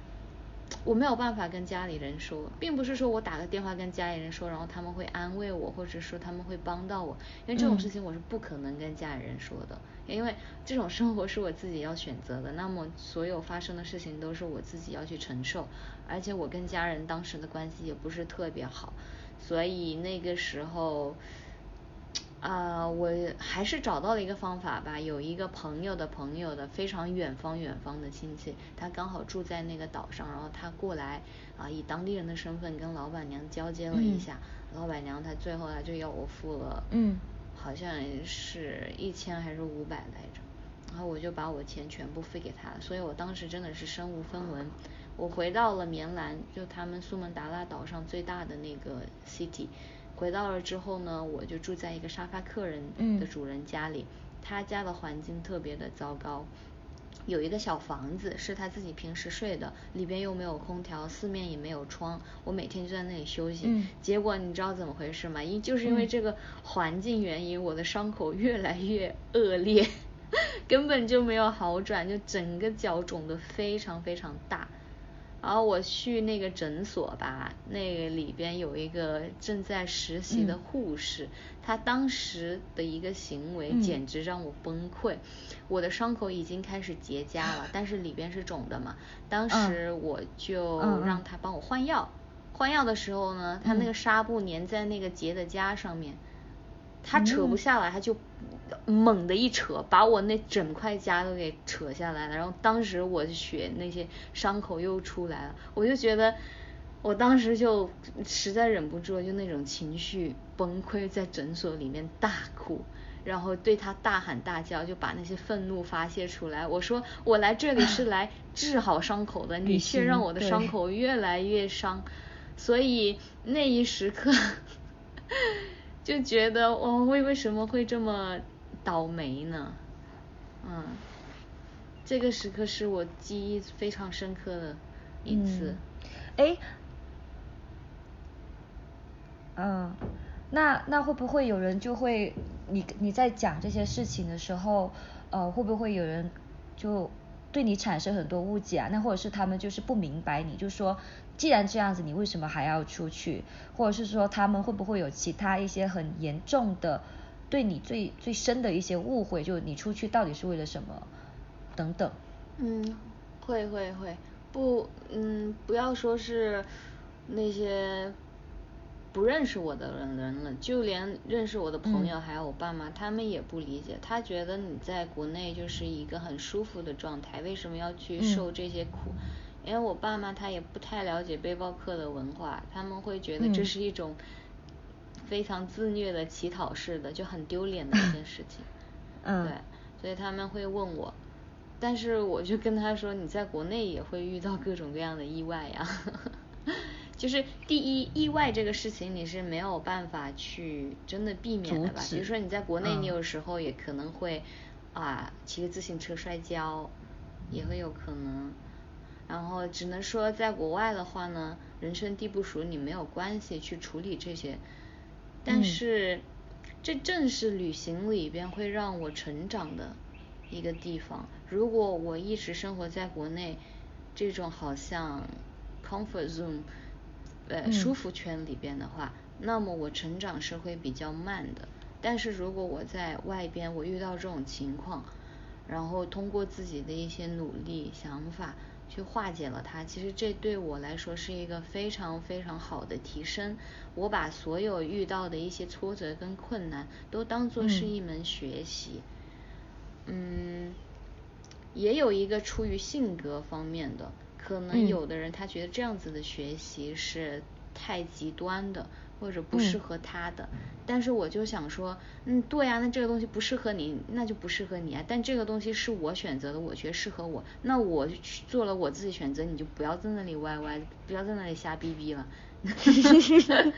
我没有办法跟家里人说，并不是说我打个电话跟家里人说，然后他们会安慰我，或者说他们会帮到我，因为这种事情我是不可能跟家里人说的，因为这种生活是我自己要选择的，那么所有发生的事情都是我自己要去承受，而且我跟家人当时的关系也不是特别好，所以那个时候。啊，我还是找到了一个方法吧。有一个朋友的朋友的非常远方远方的亲戚，他刚好住在那个岛上，然后他过来啊，以当地人的身份跟老板娘交接了一下。老板娘她最后她就要我付了，嗯，好像是一千还是五百来着。然后我就把我钱全部付给他了，所以我当时真的是身无分文。我回到了棉兰，就他们苏门答腊岛上最大的那个 city。回到了之后呢，我就住在一个沙发客人的主人家里，他家的环境特别的糟糕，有一个小房子是他自己平时睡的，里边又没有空调，四面也没有窗，我每天就在那里休息。结果你知道怎么回事吗？因就是因为这个环境原因，我的伤口越来越恶劣，(laughs) 根本就没有好转，就整个脚肿得非常非常大。然后我去那个诊所吧，那个里边有一个正在实习的护士，她当时的一个行为简直让我崩溃。我的伤口已经开始结痂了，(laughs) 但是里边是肿的嘛。当时我就让她帮我换药，换药的时候呢，她那个纱布粘在那个结的痂上面，她扯不下来，他就。猛的一扯，把我那整块痂都给扯下来了，然后当时我血那些伤口又出来了，我就觉得，我当时就实在忍不住，就那种情绪崩溃，在诊所里面大哭，然后对他大喊大叫，就把那些愤怒发泄出来。我说我来这里是来 (laughs) 治好伤口的，你却让我的伤口越来越伤，所以那一时刻就觉得我为为什么会这么。倒霉呢，嗯，这个时刻是我记忆非常深刻的一次。哎，嗯，那那会不会有人就会你你在讲这些事情的时候，呃，会不会有人就对你产生很多误解啊？那或者是他们就是不明白你，就说既然这样子，你为什么还要出去？或者是说他们会不会有其他一些很严重的？对你最最深的一些误会，就你出去到底是为了什么，等等。嗯，会会会，不，嗯，不要说是那些不认识我的人人了，就连认识我的朋友还有我爸妈，他们也不理解。他觉得你在国内就是一个很舒服的状态，为什么要去受这些苦？因为我爸妈他也不太了解背包客的文化，他们会觉得这是一种。非常自虐的乞讨式的，就很丢脸的一件事情。嗯。对，所以他们会问我，但是我就跟他说，你在国内也会遇到各种各样的意外呀。就是第一，意外这个事情你是没有办法去真的避免的吧？比如说你在国内，你有时候也可能会啊骑个自行车摔跤，也会有可能。然后只能说在国外的话呢，人生地不熟，你没有关系去处理这些。但是，这正是旅行里边会让我成长的一个地方。如果我一直生活在国内，这种好像 comfort zone，呃，舒服圈里边的话，那么我成长是会比较慢的。但是如果我在外边，我遇到这种情况，然后通过自己的一些努力、想法去化解了它。其实这对我来说是一个非常非常好的提升。我把所有遇到的一些挫折跟困难都当做是一门学习。嗯，也有一个出于性格方面的，可能有的人他觉得这样子的学习是太极端的。或者不适合他的，但是我就想说，嗯，对呀，那这个东西不适合你，那就不适合你啊。但这个东西是我选择的，我觉得适合我，那我做了我自己选择，你就不要在那里歪歪，不要在那里瞎逼逼了。(laughs)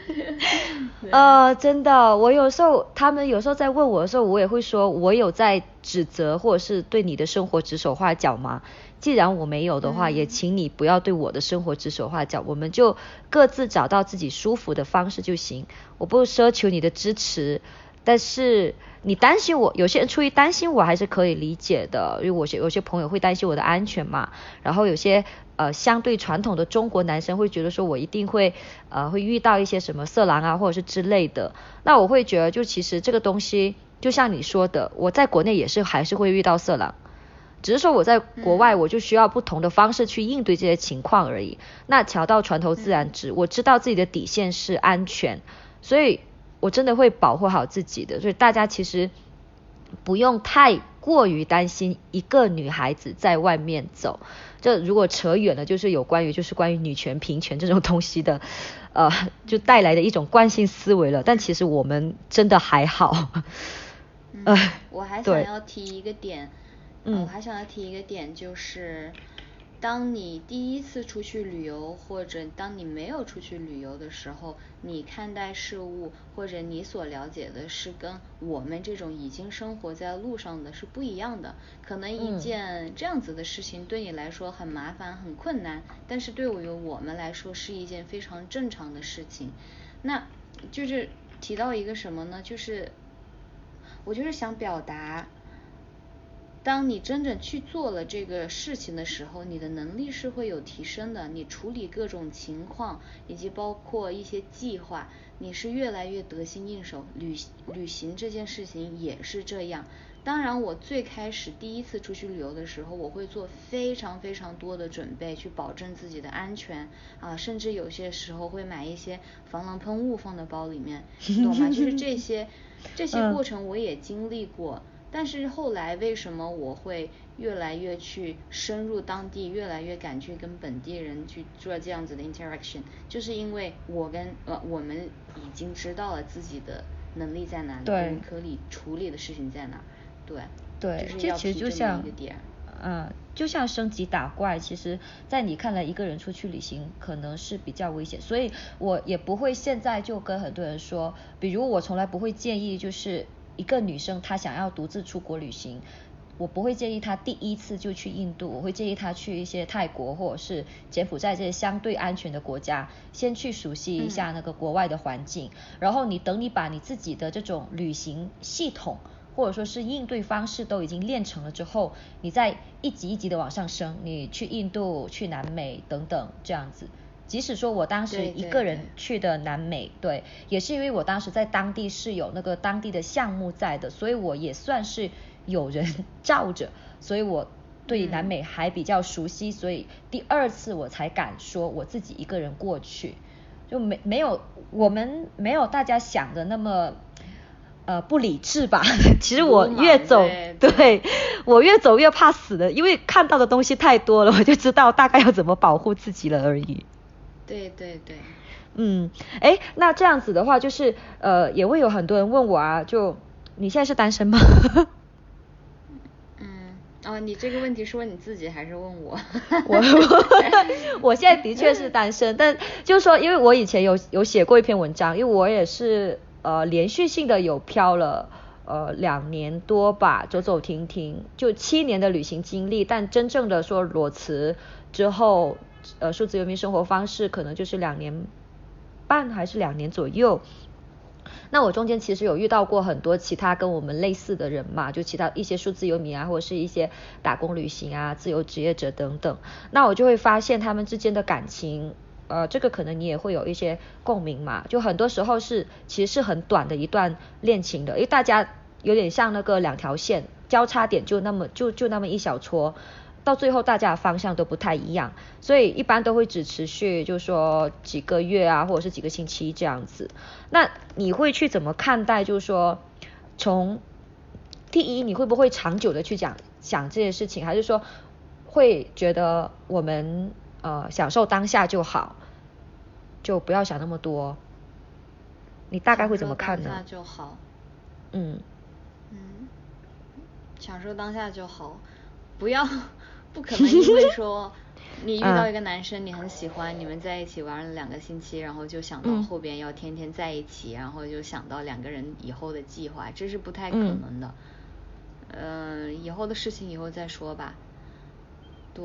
呃，真的，我有时候他们有时候在问我的时候，我也会说，我有在指责或者是对你的生活指手画脚吗？既然我没有的话，也请你不要对我的生活指手画脚，我们就各自找到自己舒服的方式就行。我不奢求你的支持，但是你担心我，有些人出于担心我还是可以理解的，因为我有些朋友会担心我的安全嘛。然后有些呃相对传统的中国男生会觉得说我一定会呃会遇到一些什么色狼啊或者是之类的。那我会觉得就其实这个东西就像你说的，我在国内也是还是会遇到色狼。只是说我在国外，我就需要不同的方式去应对这些情况而已。那桥到船头自然直，我知道自己的底线是安全，所以我真的会保护好自己的。所以大家其实不用太过于担心一个女孩子在外面走。这如果扯远了，就是有关于就是关于女权平权这种东西的，呃，就带来的一种惯性思维了。但其实我们真的还好。呃，我还想要提一个点。嗯，我还想要提一个点，就是当你第一次出去旅游，或者当你没有出去旅游的时候，你看待事物或者你所了解的是跟我们这种已经生活在路上的是不一样的。可能一件这样子的事情对你来说很麻烦、很困难，但是对于我们来说是一件非常正常的事情。那就是提到一个什么呢？就是我就是想表达。当你真正去做了这个事情的时候，你的能力是会有提升的。你处理各种情况，以及包括一些计划，你是越来越得心应手。旅旅行这件事情也是这样。当然，我最开始第一次出去旅游的时候，我会做非常非常多的准备，去保证自己的安全啊，甚至有些时候会买一些防狼喷雾放在包里面，懂吗？就是这些这些过程我也经历过。但是后来为什么我会越来越去深入当地，越来越敢去跟本地人去做这样子的 interaction，就是因为我跟呃我们已经知道了自己的能力在哪里，可以处理的事情在哪，对，对，这其实就像，嗯，就像升级打怪，其实，在你看来一个人出去旅行可能是比较危险，所以我也不会现在就跟很多人说，比如我从来不会建议就是。一个女生她想要独自出国旅行，我不会建议她第一次就去印度，我会建议她去一些泰国或者是柬埔寨这些相对安全的国家，先去熟悉一下那个国外的环境。然后你等你把你自己的这种旅行系统或者说是应对方式都已经练成了之后，你再一级一级的往上升，你去印度、去南美等等这样子。即使说我当时一个人去的南美，对，也是因为我当时在当地是有那个当地的项目在的，所以我也算是有人罩着，(laughs) 所以我对南美还比较熟悉，所以第二次我才敢说我自己一个人过去，就没没有我们没有大家想的那么呃不理智吧？(laughs) 其实我越走，(laughs) 对我越走越怕死的，因为看到的东西太多了，我就知道大概要怎么保护自己了而已。对对对，嗯，哎，那这样子的话，就是呃，也会有很多人问我啊，就你现在是单身吗？嗯，哦，你这个问题是问你自己还是问我？我 (laughs) 我现在的确是单身，但就是说，因为我以前有有写过一篇文章，因为我也是呃连续性的有漂了呃两年多吧，走走停停，就七年的旅行经历，但真正的说裸辞之后。呃，数字游民生活方式可能就是两年半还是两年左右。那我中间其实有遇到过很多其他跟我们类似的人嘛，就其他一些数字游民啊，或者是一些打工旅行啊、自由职业者等等。那我就会发现他们之间的感情，呃，这个可能你也会有一些共鸣嘛。就很多时候是其实是很短的一段恋情的，因为大家有点像那个两条线交叉点，就那么就就那么一小撮。到最后大家的方向都不太一样，所以一般都会只持续，就是说几个月啊，或者是几个星期这样子。那你会去怎么看待？就是说，从第一，你会不会长久的去讲想这些事情，还是说会觉得我们呃享受当下就好，就不要想那么多？你大概会怎么看呢？当下就好。嗯。嗯，享受当下就好，不要。不可能因为说 (laughs) 你遇到一个男生你很喜欢，你们在一起玩了两个星期，然后就想到后边要天天在一起，然后就想到两个人以后的计划，这是不太可能的。嗯，以后的事情以后再说吧。对，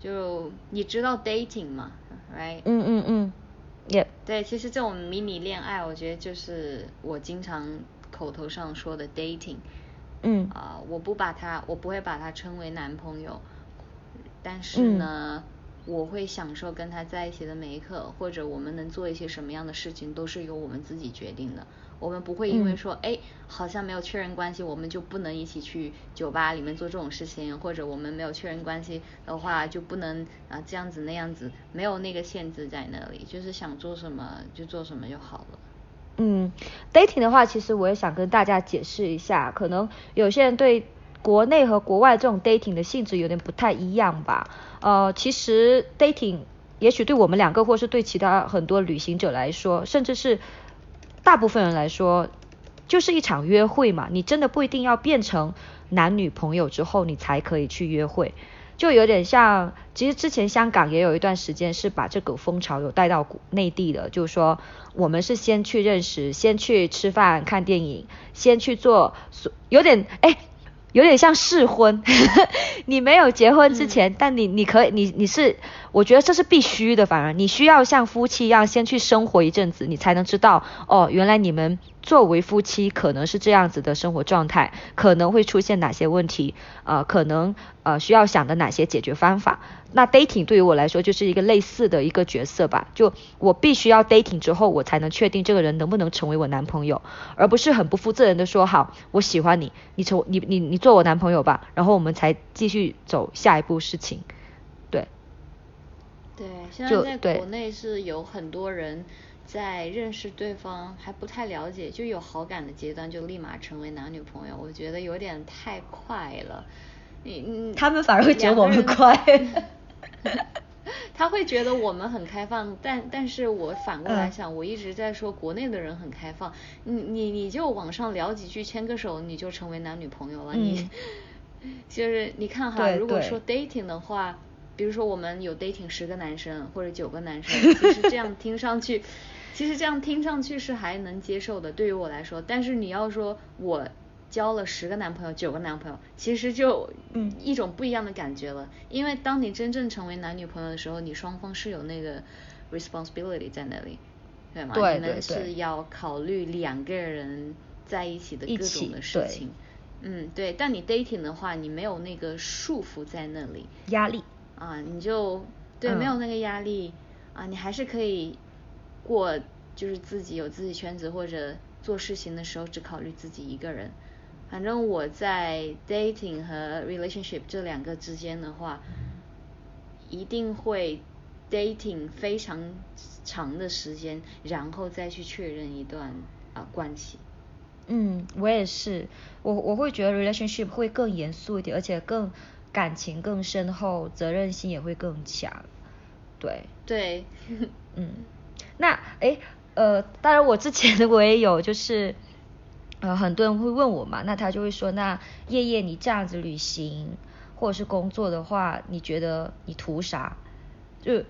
就你知道 dating 吗？Right？嗯嗯嗯。也对，其实这种迷你恋爱，我觉得就是我经常口头上说的 dating。嗯。啊，我不把他，我不会把他称为男朋友。但是呢，我会享受跟他在一起的每一刻，或者我们能做一些什么样的事情，都是由我们自己决定的。我们不会因为说，哎，好像没有确认关系，我们就不能一起去酒吧里面做这种事情，或者我们没有确认关系的话，就不能啊这样子那样子，没有那个限制在那里，就是想做什么就做什么就好了。嗯，dating 的话，其实我也想跟大家解释一下，可能有些人对。国内和国外这种 dating 的性质有点不太一样吧？呃，其实 dating 也许对我们两个，或是对其他很多旅行者来说，甚至是大部分人来说，就是一场约会嘛。你真的不一定要变成男女朋友之后，你才可以去约会。就有点像，其实之前香港也有一段时间是把这个风潮有带到内地的，就是说我们是先去认识，先去吃饭、看电影，先去做，有点哎。有点像试婚，(laughs) 你没有结婚之前，但你你可以，你你是，我觉得这是必须的，反而你需要像夫妻一样先去生活一阵子，你才能知道，哦，原来你们。作为夫妻，可能是这样子的生活状态，可能会出现哪些问题，呃，可能呃需要想的哪些解决方法。那 dating 对于我来说就是一个类似的一个角色吧，就我必须要 dating 之后，我才能确定这个人能不能成为我男朋友，而不是很不负责任的说好，我喜欢你，你成你你你做我男朋友吧，然后我们才继续走下一步事情。对。对，现在在国内是有很多人。在认识对方还不太了解就有好感的阶段就立马成为男女朋友，我觉得有点太快了。你你他们反而会觉得我们快。(laughs) 他会觉得我们很开放，但但是我反过来想，我一直在说国内的人很开放，你你你就网上聊几句牵个手你就成为男女朋友了，你 (laughs) 就是你看哈，如果说 dating 的话，比如说我们有 dating 十个男生或者九个男生，其实这样听上去。其实这样听上去是还能接受的，对于我来说。但是你要说我交了十个男朋友、九个男朋友，其实就嗯一种不一样的感觉了。因为当你真正成为男女朋友的时候，你双方是有那个 responsibility 在那里，对吗？对对对。是要考虑两个人在一起的各种的事情。嗯，对。但你 dating 的话，你没有那个束缚在那里。压力。啊，你就对，没有那个压力啊，你还是可以。过就是自己有自己圈子或者做事情的时候只考虑自己一个人。反正我在 dating 和 relationship 这两个之间的话，一定会 dating 非常长的时间，然后再去确认一段啊关系。嗯，我也是，我我会觉得 relationship 会更严肃一点，而且更感情更深厚，责任心也会更强。对。对。嗯。那诶呃，当然我之前 (laughs) 我也有，就是呃很多人会问我嘛，那他就会说，那叶叶你这样子旅行或者是工作的话，你觉得你图啥？就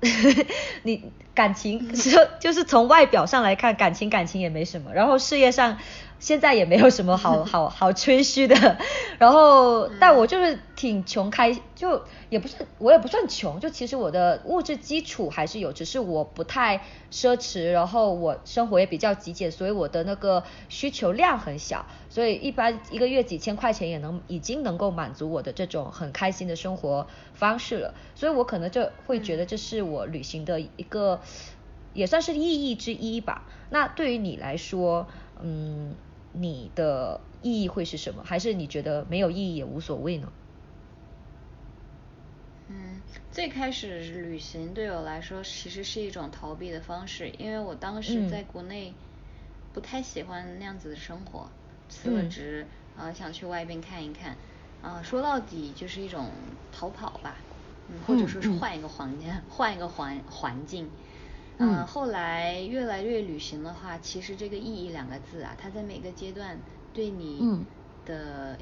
(laughs) 你感情是 (laughs) 就是从外表上来看，感情感情也没什么，然后事业上。现在也没有什么好 (laughs) 好好吹嘘的，(laughs) 然后但我就是挺穷开，就也不是我也不算穷，就其实我的物质基础还是有，只是我不太奢侈，然后我生活也比较极简，所以我的那个需求量很小，所以一般一个月几千块钱也能已经能够满足我的这种很开心的生活方式了，所以我可能就会觉得这是我旅行的一个也算是意义之一吧。那对于你来说，嗯。你的意义会是什么？还是你觉得没有意义也无所谓呢？嗯最开始旅行对我来说其实是一种逃避的方式，因为我当时在国内不太喜欢那样子的生活，辞了职啊想去外边看一看，啊说到底就是一种逃跑吧，嗯或者说是换一个环境，换一个环 (laughs) 环境。嗯，后来越来越旅行的话，其实这个意义两个字啊，它在每个阶段对你的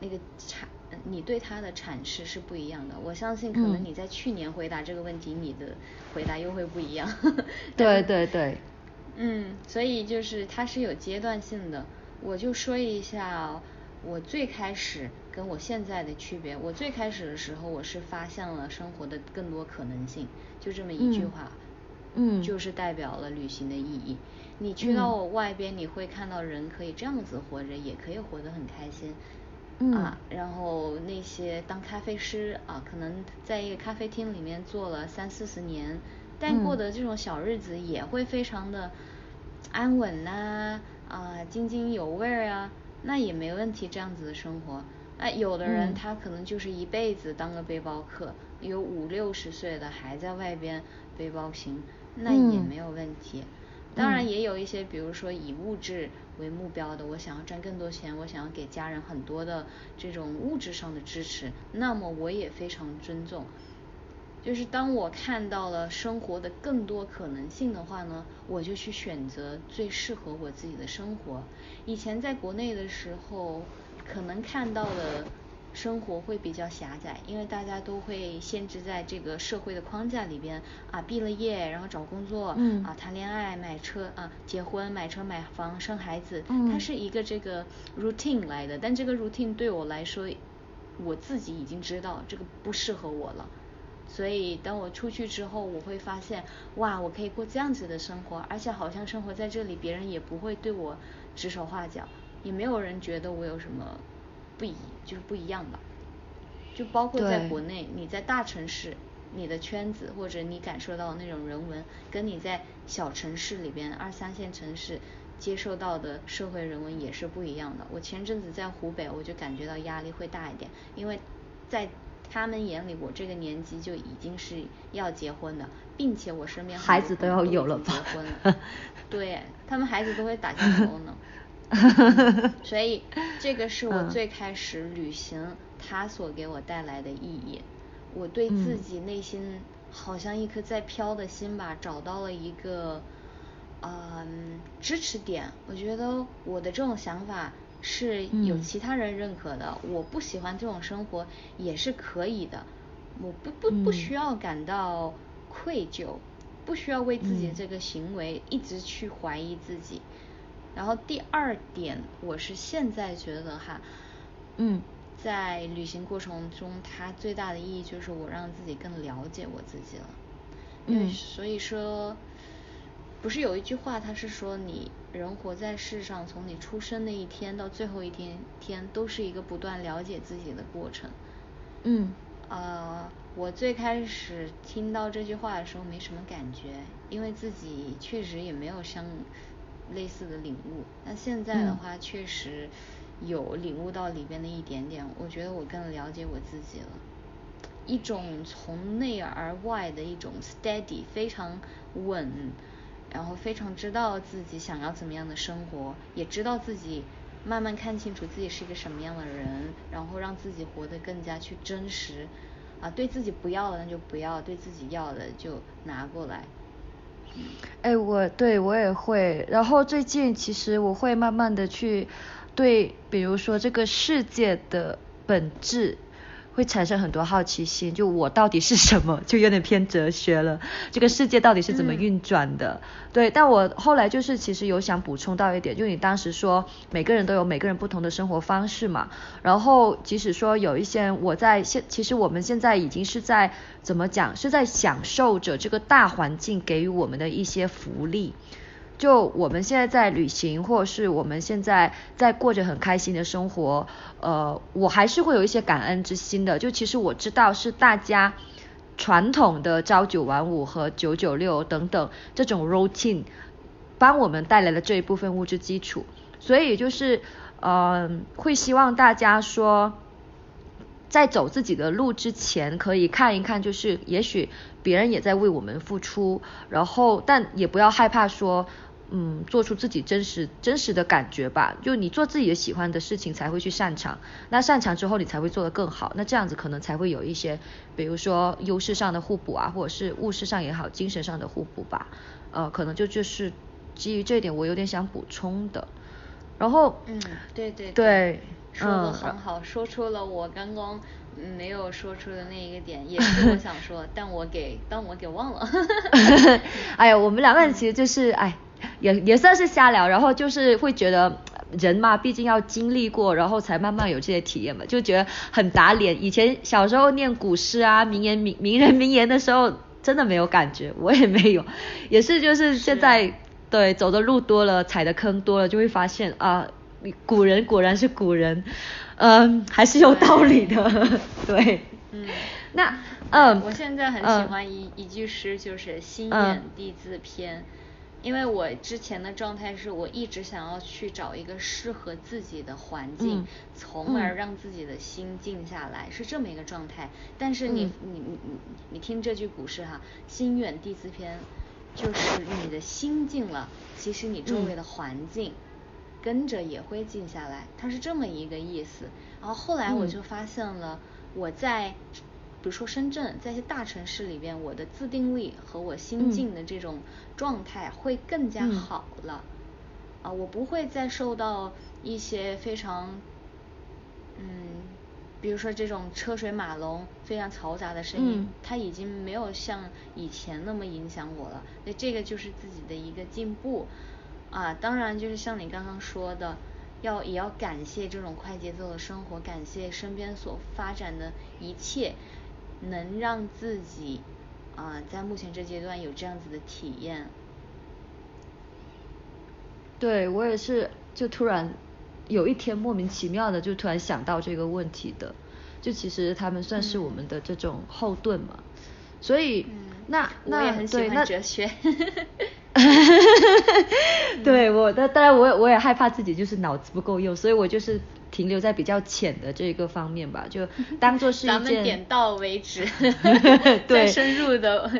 那个阐，你对它的阐释是不一样的。我相信可能你在去年回答这个问题，你的回答又会不一样。(laughs) 对对对。嗯，所以就是它是有阶段性的。我就说一下我最开始跟我现在的区别。我最开始的时候，我是发现了生活的更多可能性，就这么一句话。嗯，就是代表了旅行的意义。你去到外边，你会看到人可以这样子活着，也可以活得很开心。啊，然后那些当咖啡师啊，可能在一个咖啡厅里面做了三四十年，但过的这种小日子也会非常的安稳呐，啊，津津有味儿啊，那也没问题，这样子的生活。那，有的人他可能就是一辈子当个背包客，有五六十岁的还在外边背包行。那也没有问题，当然也有一些，比如说以物质为目标的，我想要赚更多钱，我想要给家人很多的这种物质上的支持，那么我也非常尊重。就是当我看到了生活的更多可能性的话呢，我就去选择最适合我自己的生活。以前在国内的时候，可能看到了。生活会比较狭窄，因为大家都会限制在这个社会的框架里边啊，毕了业然后找工作，啊谈恋爱买车啊结婚买车买房生孩子，它是一个这个 routine 来的，但这个 routine 对我来说，我自己已经知道这个不适合我了，所以当我出去之后，我会发现哇，我可以过这样子的生活，而且好像生活在这里，别人也不会对我指手画脚，也没有人觉得我有什么。不一就是不一样吧，就包括在国内，你在大城市，你的圈子或者你感受到的那种人文，跟你在小城市里边二三线城市接受到的社会人文也是不一样的。我前阵子在湖北，我就感觉到压力会大一点，因为在他们眼里，我这个年纪就已经是要结婚的，并且我身边孩子都要有了结婚了，对他们孩子都会打酱油呢。(laughs) 所以，这个是我最开始旅行它所给我带来的意义。我对自己内心好像一颗在飘的心吧，找到了一个嗯支持点。我觉得我的这种想法是有其他人认可的。我不喜欢这种生活也是可以的。我不不不需要感到愧疚，不需要为自己这个行为一直去怀疑自己。然后第二点，我是现在觉得哈，嗯，在旅行过程中，它最大的意义就是我让自己更了解我自己了。嗯。所以说，不是有一句话，他是说你人活在世上，从你出生那一天到最后一天天，都是一个不断了解自己的过程。嗯。呃，我最开始听到这句话的时候没什么感觉，因为自己确实也没有像。类似的领悟，那现在的话确实有领悟到里边的一点点，我觉得我更了解我自己了，一种从内而外的一种 steady，非常稳，然后非常知道自己想要怎么样的生活，也知道自己慢慢看清楚自己是一个什么样的人，然后让自己活得更加去真实，啊，对自己不要的那就不要，对自己要的就拿过来。哎，我对我也会，然后最近其实我会慢慢的去对，比如说这个世界的本质。会产生很多好奇心，就我到底是什么，就有点偏哲学了。这个世界到底是怎么运转的？对，但我后来就是其实有想补充到一点，就你当时说每个人都有每个人不同的生活方式嘛。然后即使说有一些我在现，其实我们现在已经是在怎么讲，是在享受着这个大环境给予我们的一些福利。就我们现在在旅行，或者是我们现在在过着很开心的生活，呃，我还是会有一些感恩之心的。就其实我知道是大家传统的朝九晚五和九九六等等这种 routine 帮我们带来了这一部分物质基础，所以就是呃会希望大家说。在走自己的路之前，可以看一看，就是也许别人也在为我们付出，然后但也不要害怕说。嗯，做出自己真实真实的感觉吧。就你做自己的喜欢的事情，才会去擅长。那擅长之后，你才会做得更好。那这样子可能才会有一些，比如说优势上的互补啊，或者是物势上也好，精神上的互补吧。呃，可能就就是基于这一点，我有点想补充的。然后，嗯，对对对，说的很好，说出了我刚刚没有说出的那一个点，也是我 (laughs) 想说，但我给但我给忘了。(laughs) 哎呀，我们两个人其实就是哎。也也算是瞎聊，然后就是会觉得人嘛，毕竟要经历过，然后才慢慢有这些体验嘛，就觉得很打脸。以前小时候念古诗啊、名言名名人名言的时候，真的没有感觉，我也没有，也是就是现在对走的路多了，踩的坑多了，就会发现啊，古人果然是古人，嗯，还是有道理的，对。(laughs) 嗯，那嗯，我现在很喜欢一一句诗，就是“心远地自偏”。因为我之前的状态是我一直想要去找一个适合自己的环境，从而让自己的心静下来，是这么一个状态。但是你你你你你听这句古诗哈，“心远地自偏”，就是你的心静了，其实你周围的环境跟着也会静下来，它是这么一个意思。然后后来我就发现了，我在。比如说深圳，在一些大城市里边，我的自定力和我心境的这种状态会更加好了。啊，我不会再受到一些非常，嗯，比如说这种车水马龙、非常嘈杂的声音，它已经没有像以前那么影响我了。那这个就是自己的一个进步。啊，当然就是像你刚刚说的，要也要感谢这种快节奏的生活，感谢身边所发展的一切。能让自己啊，在目前这阶段有这样子的体验。对我也是，就突然有一天莫名其妙的就突然想到这个问题的，就其实他们算是我们的这种后盾嘛，所以那那我也很喜欢哲学。(laughs) (laughs) 对我，但当然我也我也害怕自己就是脑子不够用，所以我就是停留在比较浅的这个方面吧，就 (laughs) 当做是一件。咱们点到为止。(laughs) 对。深入的。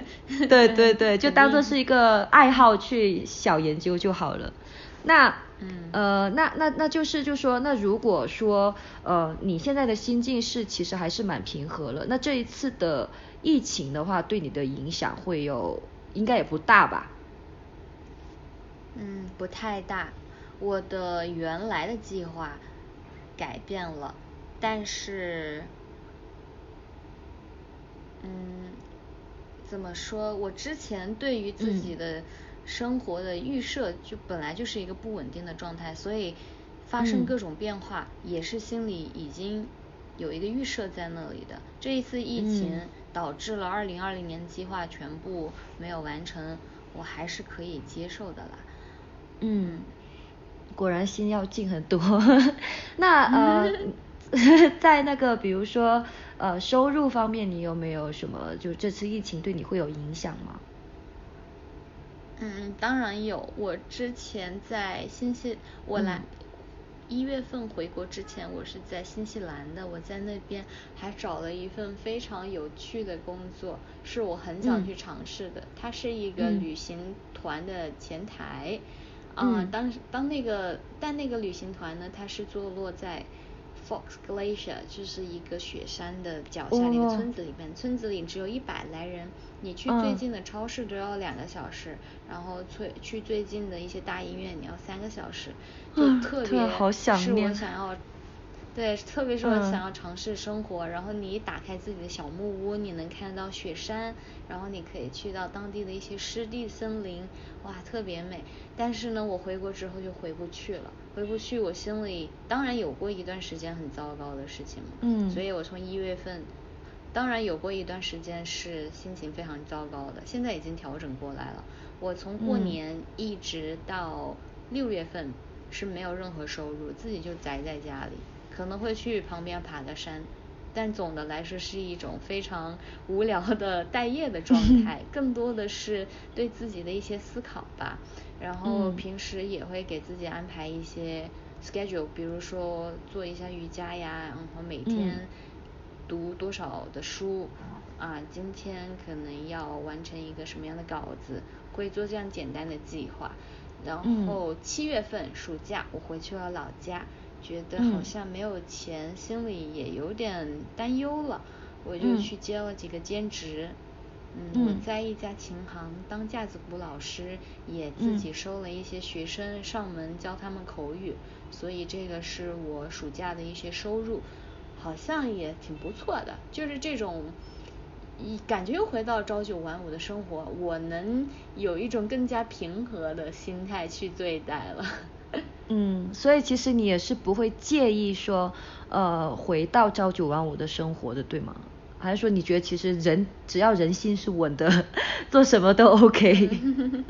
对对对，就当做是一个爱好去小研究就好了。那，呃，那那那就是就说，那如果说呃你现在的心境是其实还是蛮平和了，那这一次的疫情的话，对你的影响会有应该也不大吧？嗯，不太大。我的原来的计划改变了，但是，嗯，怎么说？我之前对于自己的生活的预设就本来就是一个不稳定的状态，所以发生各种变化也是心里已经有一个预设在那里的。这一次疫情导致了二零二零年计划全部没有完成，我还是可以接受的啦。嗯，果然心要静很多。(laughs) 那呃，(laughs) 在那个比如说呃收入方面，你有没有什么就这次疫情对你会有影响吗？嗯，当然有。我之前在新西，我来一月份回国之前，我是在新西兰的。我在那边还找了一份非常有趣的工作，是我很想去尝试的。它是一个旅行团的前台。啊，当当那个，但那个旅行团呢，它是坐落在 Fox Glacier，就是一个雪山的脚下的一个村子里边，村子里只有一百来人，你去最近的超市都要两个小时，然后去去最近的一些大医院你要三个小时，就特别是我想要。对，特别是我想要尝试生活，然后你一打开自己的小木屋，你能看到雪山，然后你可以去到当地的一些湿地森林，哇，特别美。但是呢，我回国之后就回不去了，回不去，我心里当然有过一段时间很糟糕的事情嘛。嗯。所以我从一月份，当然有过一段时间是心情非常糟糕的，现在已经调整过来了。我从过年一直到六月份是没有任何收入，自己就宅在家里。可能会去旁边爬个山，但总的来说是一种非常无聊的 (laughs) 待业的状 (laughs) 态，更多的是对自己的一些思考吧。然后平时也会给自己安排一些 schedule，比如说做一下瑜伽呀，然后每天读多少的书，啊，今天可能要完成一个什么样的稿子，会做这样简单的计划。然后七月份暑假我回去了老家，觉得好像没有钱，心里也有点担忧了，我就去接了几个兼职。嗯，我在一家琴行当架子鼓老师，也自己收了一些学生上门教他们口语，所以这个是我暑假的一些收入，好像也挺不错的。就是这种，一感觉又回到朝九晚五的生活，我能有一种更加平和的心态去对待了。(laughs) 嗯，所以其实你也是不会介意说，呃，回到朝九晚五的生活的，对吗？还是说你觉得其实人只要人心是稳的，(laughs) 做什么都 OK。(laughs)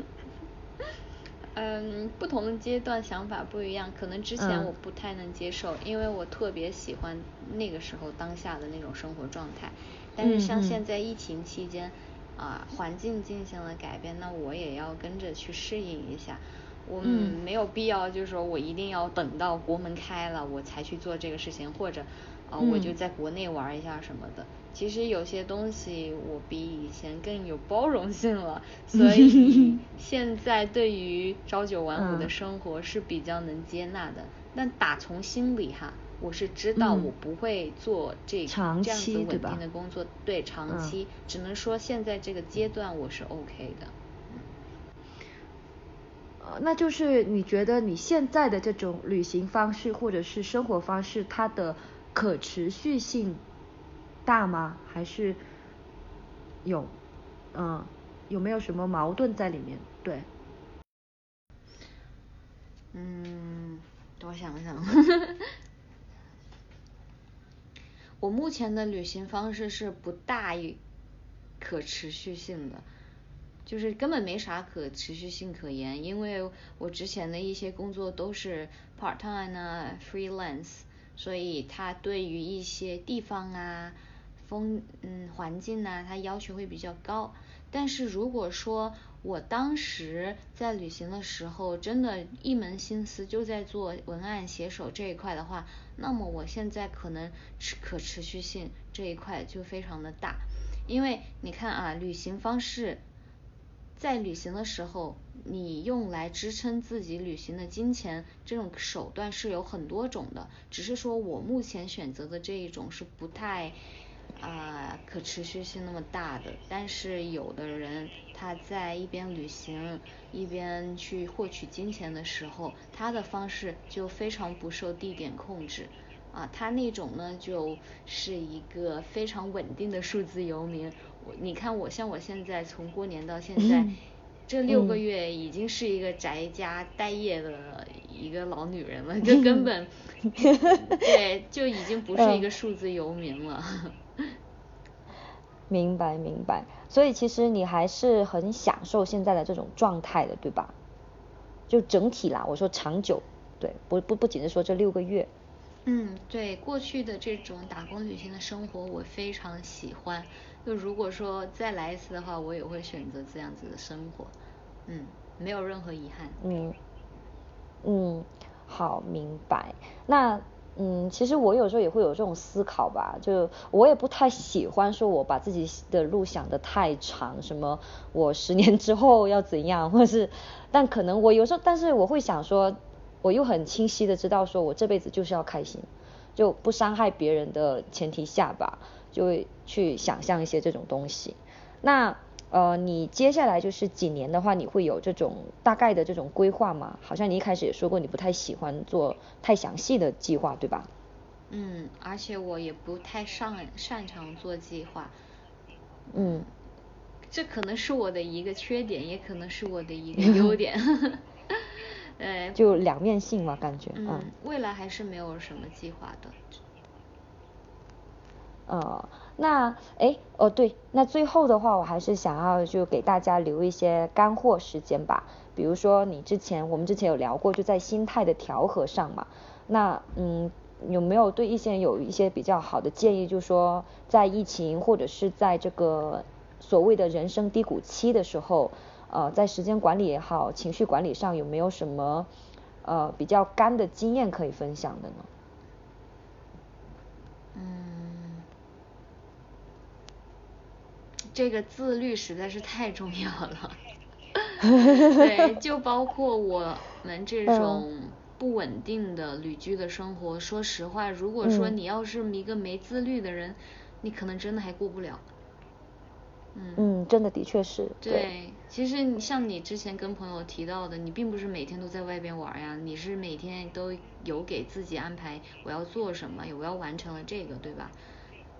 嗯，不同的阶段想法不一样，可能之前我不太能接受，因为我特别喜欢那个时候当下的那种生活状态。但是像现在疫情期间，啊，环境进行了改变，那我也要跟着去适应一下。我们没有必要就是说我一定要等到国门开了我才去做这个事情，或者啊我就在国内玩一下什么的。其实有些东西我比以前更有包容性了，所以 (laughs) 现在对于朝九晚五的生活是比较能接纳的。但打从心里哈，我是知道我不会做这这样子稳定的工作，对长期，只能说现在这个阶段我是 OK 的。呃，那就是你觉得你现在的这种旅行方式或者是生活方式，它的可持续性？大吗？还是有，嗯，有没有什么矛盾在里面？对。嗯，多想想，(laughs) 我目前的旅行方式是不大于可持续性的，就是根本没啥可持续性可言，因为我之前的一些工作都是 part time 啊，freelance，所以它对于一些地方啊。风嗯环境呢，它要求会比较高。但是如果说我当时在旅行的时候，真的一门心思就在做文案写手这一块的话，那么我现在可能持可持续性这一块就非常的大。因为你看啊，旅行方式在旅行的时候，你用来支撑自己旅行的金钱这种手段是有很多种的，只是说我目前选择的这一种是不太。啊，可持续性那么大的，但是有的人他在一边旅行一边去获取金钱的时候，他的方式就非常不受地点控制啊，他那种呢就是一个非常稳定的数字游民。我你看我像我现在从过年到现在这六个月已经是一个宅家待业的一个老女人了，(laughs) 就根本 (laughs) 对就已经不是一个数字游民了。(laughs) 明白明白，所以其实你还是很享受现在的这种状态的，对吧？就整体啦，我说长久，对，不不不仅是说这六个月。嗯，对，过去的这种打工旅行的生活我非常喜欢，就如果说再来一次的话，我也会选择这样子的生活，嗯，没有任何遗憾。嗯嗯，好，明白。那。嗯，其实我有时候也会有这种思考吧，就我也不太喜欢说我把自己的路想得太长，什么我十年之后要怎样，或者是，但可能我有时候，但是我会想说，我又很清晰的知道说我这辈子就是要开心，就不伤害别人的前提下吧，就会去想象一些这种东西，那。呃，你接下来就是几年的话，你会有这种大概的这种规划吗？好像你一开始也说过，你不太喜欢做太详细的计划，对吧？嗯，而且我也不太擅擅长做计划。嗯，这可能是我的一个缺点，也可能是我的一个 (laughs) 优点。(laughs) 呃，就两面性嘛，感觉。嗯，未来还是没有什么计划的。呃，那哎哦对，那最后的话，我还是想要就给大家留一些干货时间吧。比如说你之前我们之前有聊过，就在心态的调和上嘛。那嗯，有没有对一些人有一些比较好的建议？就说在疫情或者是在这个所谓的人生低谷期的时候，呃，在时间管理也好，情绪管理上有没有什么呃比较干的经验可以分享的呢？嗯。这个自律实在是太重要了。对，(laughs) 就包括我们这种不稳定的旅居的生活。说实话，如果说你要是一个没自律的人，你可能真的还过不了。嗯嗯，真的的确是。对，其实你像你之前跟朋友提到的，你并不是每天都在外边玩呀，你是每天都有给自己安排我要做什么，我要完成了这个，对吧？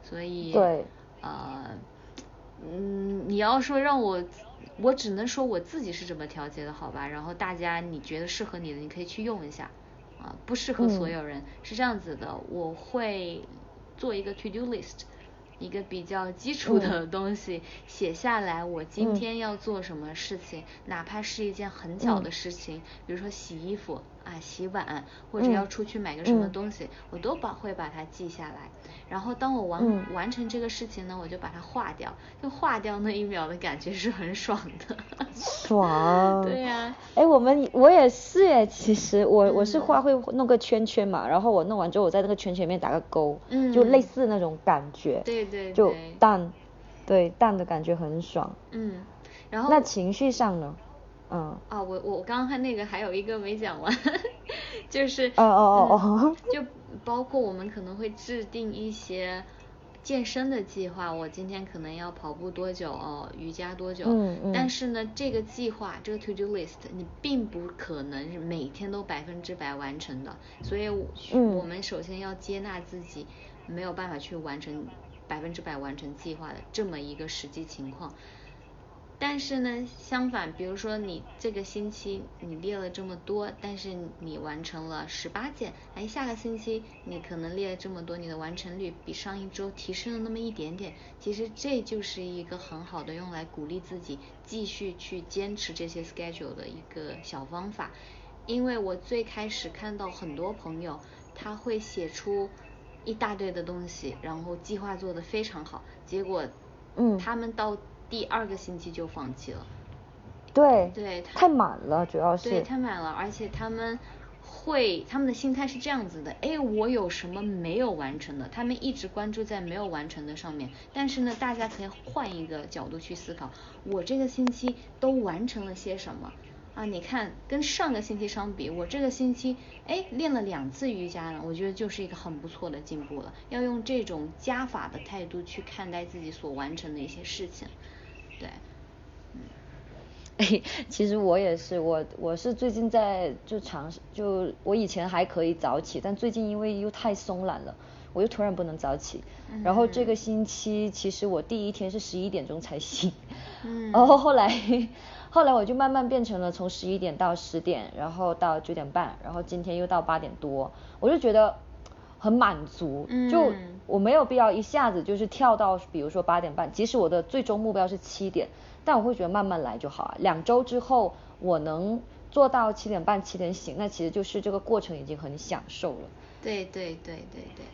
所以，对，呃，嗯，你要说让我，我只能说我自己是怎么调节的，好吧？然后大家你觉得适合你的，你可以去用一下，啊，不适合所有人，是这样子的，我会做一个 to do list。一个比较基础的东西写下来，我今天要做什么事情，哪怕是一件很小的事情，比如说洗衣服啊、洗碗，或者要出去买个什么东西，我都把会把它记下来。然后当我完完成这个事情呢，我就把它划掉，就划掉那一秒的感觉是很爽的。爽。(laughs) 对呀。哎，我们我也是哎，其实我我是画会弄个圈圈嘛，然后我弄完之后，我在那个圈圈里面打个勾，就类似那种感觉。对对。就淡，对淡的感觉很爽。嗯。然后。那情绪上呢？嗯。啊，我我刚刚看那个还有一个没讲完，就是。哦哦哦哦。就。包括我们可能会制定一些健身的计划，我今天可能要跑步多久哦，瑜伽多久？嗯嗯。但是呢，这个计划，这个 to do list，你并不可能是每天都百分之百完成的，所以，我们首先要接纳自己没有办法去完成百分之百完成计划的这么一个实际情况。但是呢，相反，比如说你这个星期你列了这么多，但是你完成了十八件，哎，下个星期你可能列了这么多，你的完成率比上一周提升了那么一点点，其实这就是一个很好的用来鼓励自己继续去坚持这些 schedule 的一个小方法。因为我最开始看到很多朋友，他会写出一大堆的东西，然后计划做的非常好，结果，嗯，他们到。第二个星期就放弃了，对，对，太满了，主要是，对，太满了，而且他们会，他们的心态是这样子的，哎，我有什么没有完成的？他们一直关注在没有完成的上面，但是呢，大家可以换一个角度去思考，我这个星期都完成了些什么？啊，你看，跟上个星期相比，我这个星期哎练了两次瑜伽了，我觉得就是一个很不错的进步了。要用这种加法的态度去看待自己所完成的一些事情。对，嗯，哎，其实我也是，我我是最近在就尝试，就我以前还可以早起，但最近因为又太松懒了，我又突然不能早起。然后这个星期其实我第一天是十一点钟才醒，嗯，然后后来后来我就慢慢变成了从十一点到十点，然后到九点半，然后今天又到八点多，我就觉得。很满足，就我没有必要一下子就是跳到，比如说八点半，即使我的最终目标是七点，但我会觉得慢慢来就好啊。两周之后我能做到七点半七点醒，那其实就是这个过程已经很享受了。对对对对对，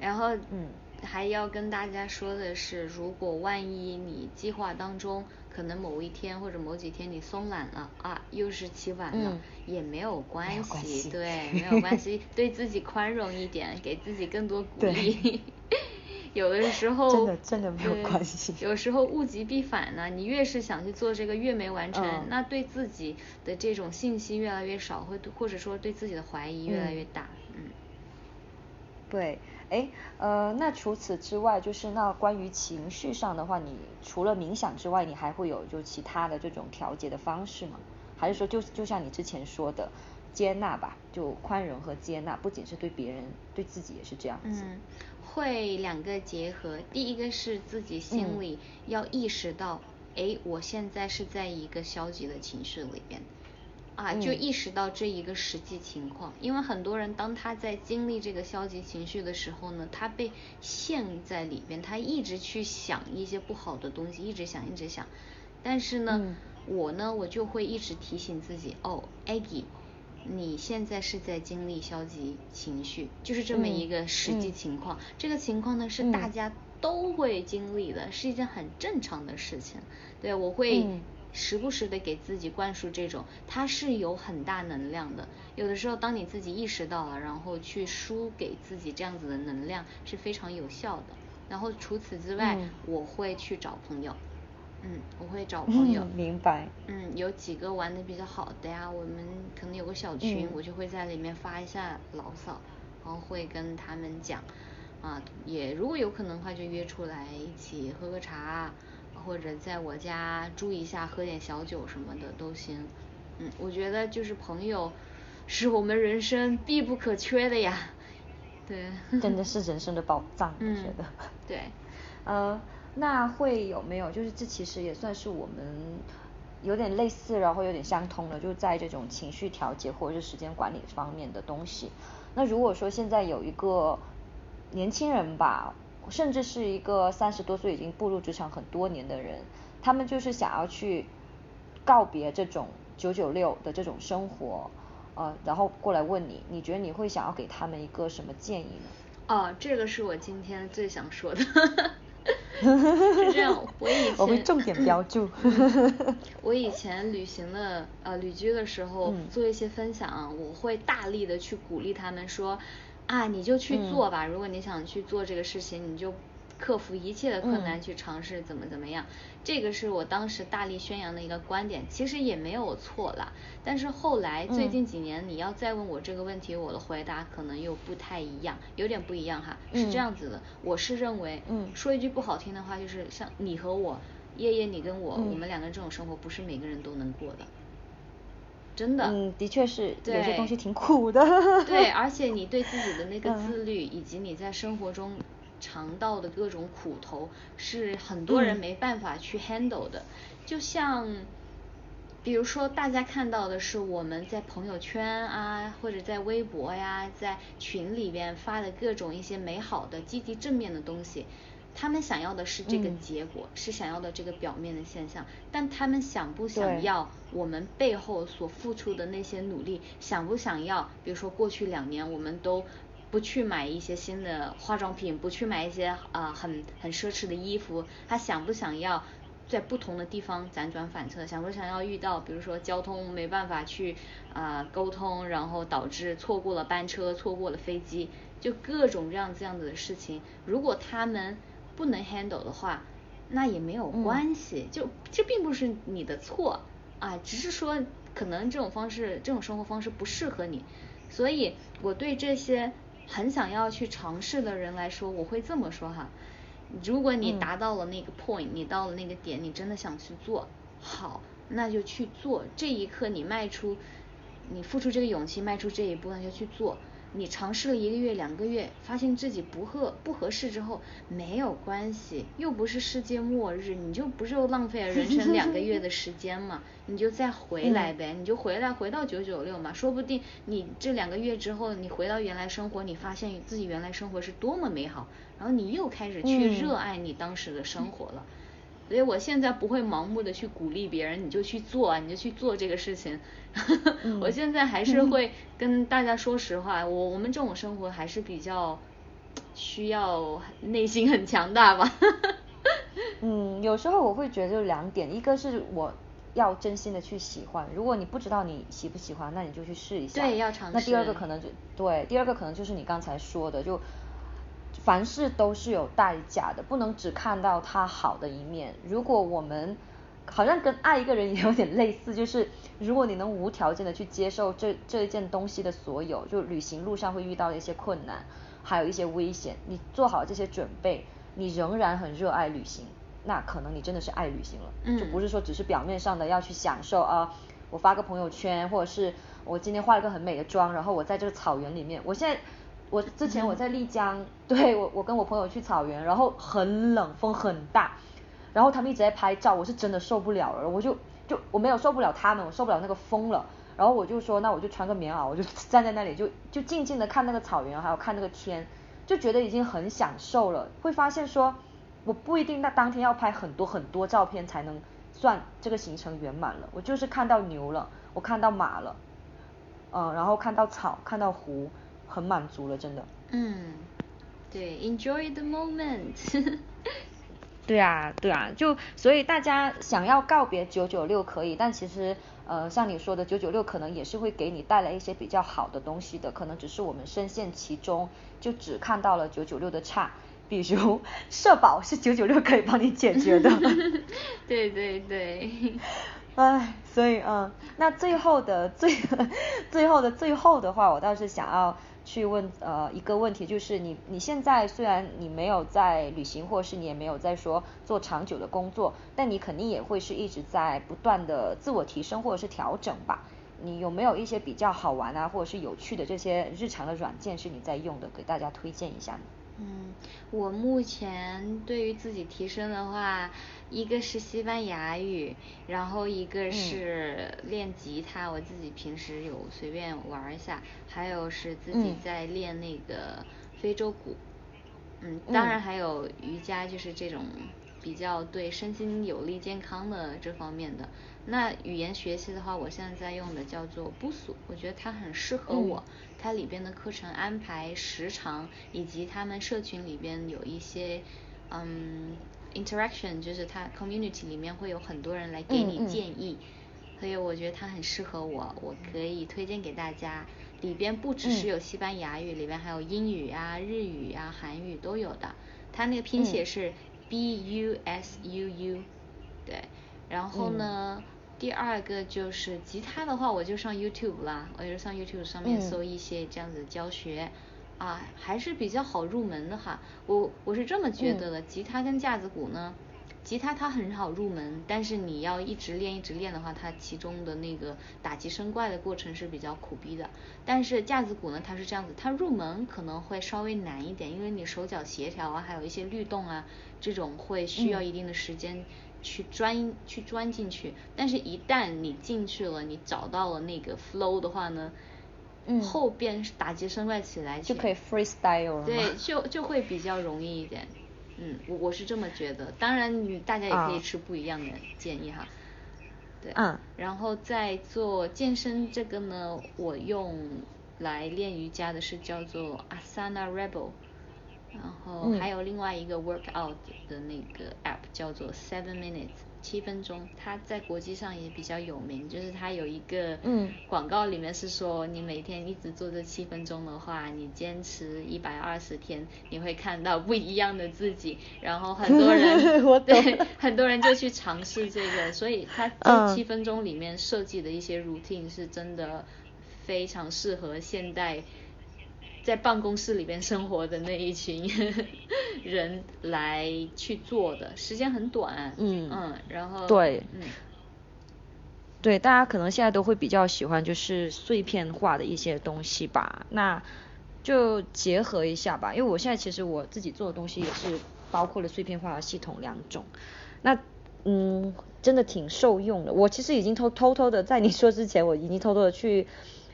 然后嗯。还要跟大家说的是，如果万一你计划当中可能某一天或者某几天你松懒了啊，又是起晚了，也没有关系，对，(laughs) 没有关系，对自己宽容一点，给自己更多鼓励。(laughs) 有的时候真的真的没有关系。有时候物极必反呢，你越是想去做这个，越没完成，那对自己的这种信心越来越少，会或者说对自己的怀疑越来越大，嗯。对。哎，呃，那除此之外，就是那关于情绪上的话，你除了冥想之外，你还会有就其他的这种调节的方式吗？还是说就就像你之前说的，接纳吧，就宽容和接纳，不仅是对别人，对自己也是这样子。嗯，会两个结合，第一个是自己心里要意识到，哎，我现在是在一个消极的情绪里边。啊，就意识到这一个实际情况，因为很多人当他在经历这个消极情绪的时候呢，他被陷在里边，他一直去想一些不好的东西，一直想，一直想。但是呢，我呢，我就会一直提醒自己，哦，Aggie，你现在是在经历消极情绪，就是这么一个实际情况。这个情况呢，是大家都会经历的，是一件很正常的事情。对，我会。时不时的给自己灌输这种，它是有很大能量的。有的时候，当你自己意识到了，然后去输给自己这样子的能量是非常有效的。然后除此之外，我会去找朋友，嗯，我会找朋友。明白。嗯，有几个玩的比较好的呀，我们可能有个小群，我就会在里面发一下牢骚，然后会跟他们讲，啊，也如果有可能的话，就约出来一起喝个茶，或者在我家住一下，喝点小酒什么的都行。嗯，我觉得就是朋友是我们人生必不可缺的呀。对。真的 (laughs) 是人生的宝藏，我觉得。对。呃。那会有没有？就是这其实也算是我们有点类似，然后有点相通的，就在这种情绪调节或者是时间管理方面的东西。那如果说现在有一个年轻人吧，甚至是一个三十多岁已经步入职场很多年的人，他们就是想要去告别这种九九六的这种生活，呃，然后过来问你，你觉得你会想要给他们一个什么建议呢？哦，这个是我今天最想说的。(laughs) 是这样，我以前我会重点标注。我以前旅行的呃旅居的时候做一些分享，我会大力的去鼓励他们说啊，你就去做吧，如果你想去做这个事情，你就。克服一切的困难去尝试怎么怎么样，这个是我当时大力宣扬的一个观点，其实也没有错啦。但是后来最近几年，你要再问我这个问题，我的回答可能又不太一样，有点不一样哈。是这样子的，我是认为，说一句不好听的话，就是像你和我，夜夜你跟我，我们两个人这种生活不是每个人都能过的，真的。嗯，的确是，有些东西挺苦的。对，(laughs) 而且你对自己的那个自律，以及你在生活中。尝到的各种苦头是很多人没办法去 handle 的，就像，比如说大家看到的是我们在朋友圈啊，或者在微博呀，在群里边发的各种一些美好的、积极正面的东西，他们想要的是这个结果，是想要的这个表面的现象，但他们想不想要我们背后所付出的那些努力？想不想要？比如说过去两年我们都。不去买一些新的化妆品，不去买一些啊很很奢侈的衣服，他想不想要在不同的地方辗转反侧？想不想要遇到，比如说交通没办法去啊沟通，然后导致错过了班车，错过了飞机，就各种各样这样子的事情。如果他们不能 handle 的话，那也没有关系，就这并不是你的错啊，只是说可能这种方式，这种生活方式不适合你。所以我对这些。很想要去尝试的人来说，我会这么说哈，如果你达到了那个 point，你到了那个点，你真的想去做，好，那就去做。这一刻你迈出，你付出这个勇气迈出这一步，那就去做。你尝试了一个月、两个月，发现自己不合不合适之后，没有关系，又不是世界末日，你就不是又浪费了人生两个月的时间嘛？你就再回来呗，你就回来回到九九六嘛，说不定你这两个月之后，你回到原来生活，你发现自己原来生活是多么美好，然后你又开始去热爱你当时的生活了。所以我现在不会盲目的去鼓励别人，你就去做啊，你就去做这个事情。(laughs) 我现在还是 (laughs) 会跟大家说实话，我我们这种生活还是比较需要内心很强大吧。(laughs) 嗯，有时候我会觉得就两点，一个是我要真心的去喜欢，如果你不知道你喜不喜欢，那你就去试一下。对，要尝试。那第二个可能就对，第二个可能就是你刚才说的就。凡事都是有代价的，不能只看到他好的一面。如果我们好像跟爱一个人也有点类似，就是如果你能无条件的去接受这这一件东西的所有，就旅行路上会遇到的一些困难，还有一些危险，你做好这些准备，你仍然很热爱旅行，那可能你真的是爱旅行了，就不是说只是表面上的要去享受啊。我发个朋友圈，或者是我今天化了个很美的妆，然后我在这个草原里面，我现在。我之前我在丽江，对我我跟我朋友去草原，然后很冷，风很大，然后他们一直在拍照，我是真的受不了了，我就就我没有受不了他们，我受不了那个风了，然后我就说那我就穿个棉袄，我就 (laughs) 站在那里就就静静的看那个草原，还有看那个天，就觉得已经很享受了。会发现说我不一定那当天要拍很多很多照片才能算这个行程圆满了，我就是看到牛了，我看到马了，嗯，然后看到草，看到湖。很满足了，真的。嗯，对，enjoy the moment。(laughs) 对啊，对啊，就所以大家想要告别九九六可以，但其实呃像你说的九九六可能也是会给你带来一些比较好的东西的，可能只是我们深陷其中，就只看到了九九六的差，比如社保是九九六可以帮你解决的。(laughs) (laughs) 对对对。唉，所以嗯，那最后的最最后的最后的话，我倒是想要去问呃一个问题，就是你你现在虽然你没有在旅行，或是你也没有在说做长久的工作，但你肯定也会是一直在不断的自我提升或者是调整吧？你有没有一些比较好玩啊，或者是有趣的这些日常的软件是你在用的，给大家推荐一下呢？嗯，我目前对于自己提升的话，一个是西班牙语，然后一个是练吉他，我自己平时有随便玩一下，还有是自己在练那个非洲鼓，嗯，当然还有瑜伽，就是这种比较对身心有利、健康的这方面的。那语言学习的话，我现在在用的叫做 Busuu，我觉得它很适合我。它里边的课程安排时长，以及他们社群里边有一些嗯 interaction，就是它 community 里面会有很多人来给你建议，所以我觉得它很适合我，我可以推荐给大家。里边不只是有西班牙语，里边还有英语啊、日语啊、韩语都有的。它那个拼写是 B U S U U，对，然后呢？第二个就是吉他的话，我就上 YouTube 啦，我就上 YouTube 上面搜一些这样子的教学，啊，还是比较好入门的哈。我我是这么觉得的，吉他跟架子鼓呢，吉他它很好入门，但是你要一直练一直练的话，它其中的那个打击声怪的过程是比较苦逼的。但是架子鼓呢，它是这样子，它入门可能会稍微难一点，因为你手脚协调啊，还有一些律动啊，这种会需要一定的时间。去钻去钻进去，但是一旦你进去了，你找到了那个 flow 的话呢，嗯，后边打击声怪起来就可以 freestyle 了，对，就就会比较容易一点，嗯，我我是这么觉得，当然你大家也可以持不一样的建议哈，对，嗯，然后在做健身这个呢，我用来练瑜伽的是叫做 Asana Rebel。然后还有另外一个 workout 的那个 app 叫做 Seven Minutes 七分钟，它在国际上也比较有名，就是它有一个广告里面是说，你每天一直做这七分钟的话，你坚持一百二十天，你会看到不一样的自己。然后很多人 (laughs) 对很多人就去尝试这个，所以它这七分钟里面设计的一些 routine 是真的非常适合现代。在办公室里边生活的那一群 (laughs) 人来去做的，时间很短，嗯嗯，然后对，嗯，对，大家可能现在都会比较喜欢就是碎片化的一些东西吧，那就结合一下吧，因为我现在其实我自己做的东西也是包括了碎片化的系统两种，那嗯，真的挺受用的，我其实已经偷偷偷的在你说之前，我已经偷偷的去。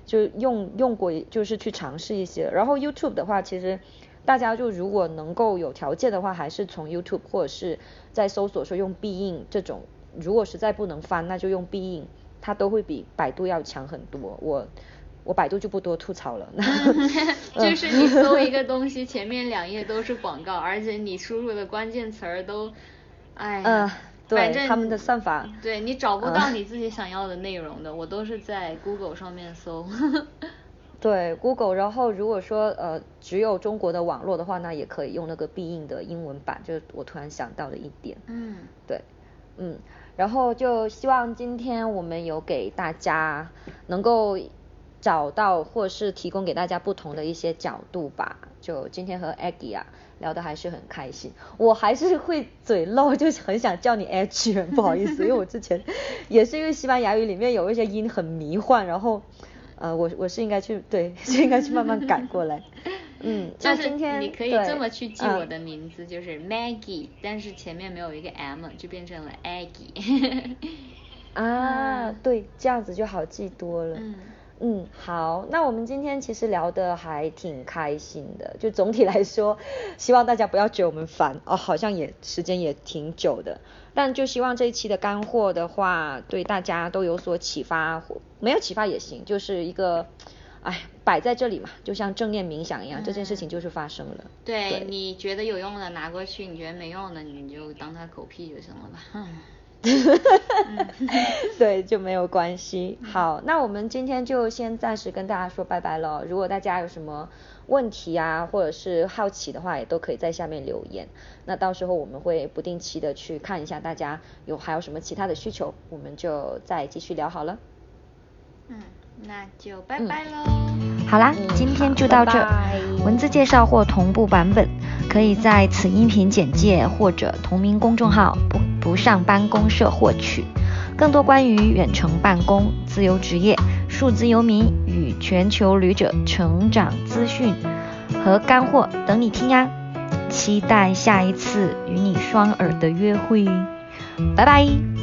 就用用过，就是去尝试一些。然后 YouTube 的话，其实大家就如果能够有条件的话，还是从 YouTube 或者是在搜索说用必应这种。如果实在不能翻，那就用必应，它都会比百度要强很多。我我百度就不多吐槽了。(laughs) 就是你搜一个东西，前面两页都是广告，而且你输入的关键词儿都，哎。对他们的算法，对你找不到你自己想要的内容的，我都是在 Google 上面搜。(laughs) 对 Google，然后如果说呃只有中国的网络的话，那也可以用那个必应的英文版，就是我突然想到的一点。嗯，对，嗯，然后就希望今天我们有给大家能够找到或是提供给大家不同的一些角度吧。就今天和 Aggie 啊。聊得还是很开心，我还是会嘴漏，就是很想叫你 H，人 (laughs) 不好意思，因为我之前也是因为西班牙语里面有一些音很迷幻，然后呃，我我是应该去对，(laughs) 是应该去慢慢改过来。嗯，(laughs) 那今天你可以这么去记我的名字，就是 Maggie，但是前面没有一个 M，就变成了 Aggie。啊，对，这样子就好记多了。嗯。嗯，好，那我们今天其实聊的还挺开心的，就总体来说，希望大家不要觉得我们烦哦，好像也时间也挺久的，但就希望这一期的干货的话，对大家都有所启发，没有启发也行，就是一个，哎，摆在这里嘛，就像正念冥想一样，这件事情就是发生了。对，你觉得有用的拿过去，你觉得没用的你就当它狗屁就行了吧。(laughs) (laughs) 对，就没有关系。好，那我们今天就先暂时跟大家说拜拜了。如果大家有什么问题啊，或者是好奇的话，也都可以在下面留言。那到时候我们会不定期的去看一下大家有还有什么其他的需求，我们就再继续聊好了。嗯，那就拜拜喽。好啦，今天就到这。文字介绍或同步版本，可以在此音频简介或者同名公众号不不上班公社获取。更多关于远程办公、自由职业、数字游民与全球旅者成长资讯和干货等你听呀！期待下一次与你双耳的约会，拜拜。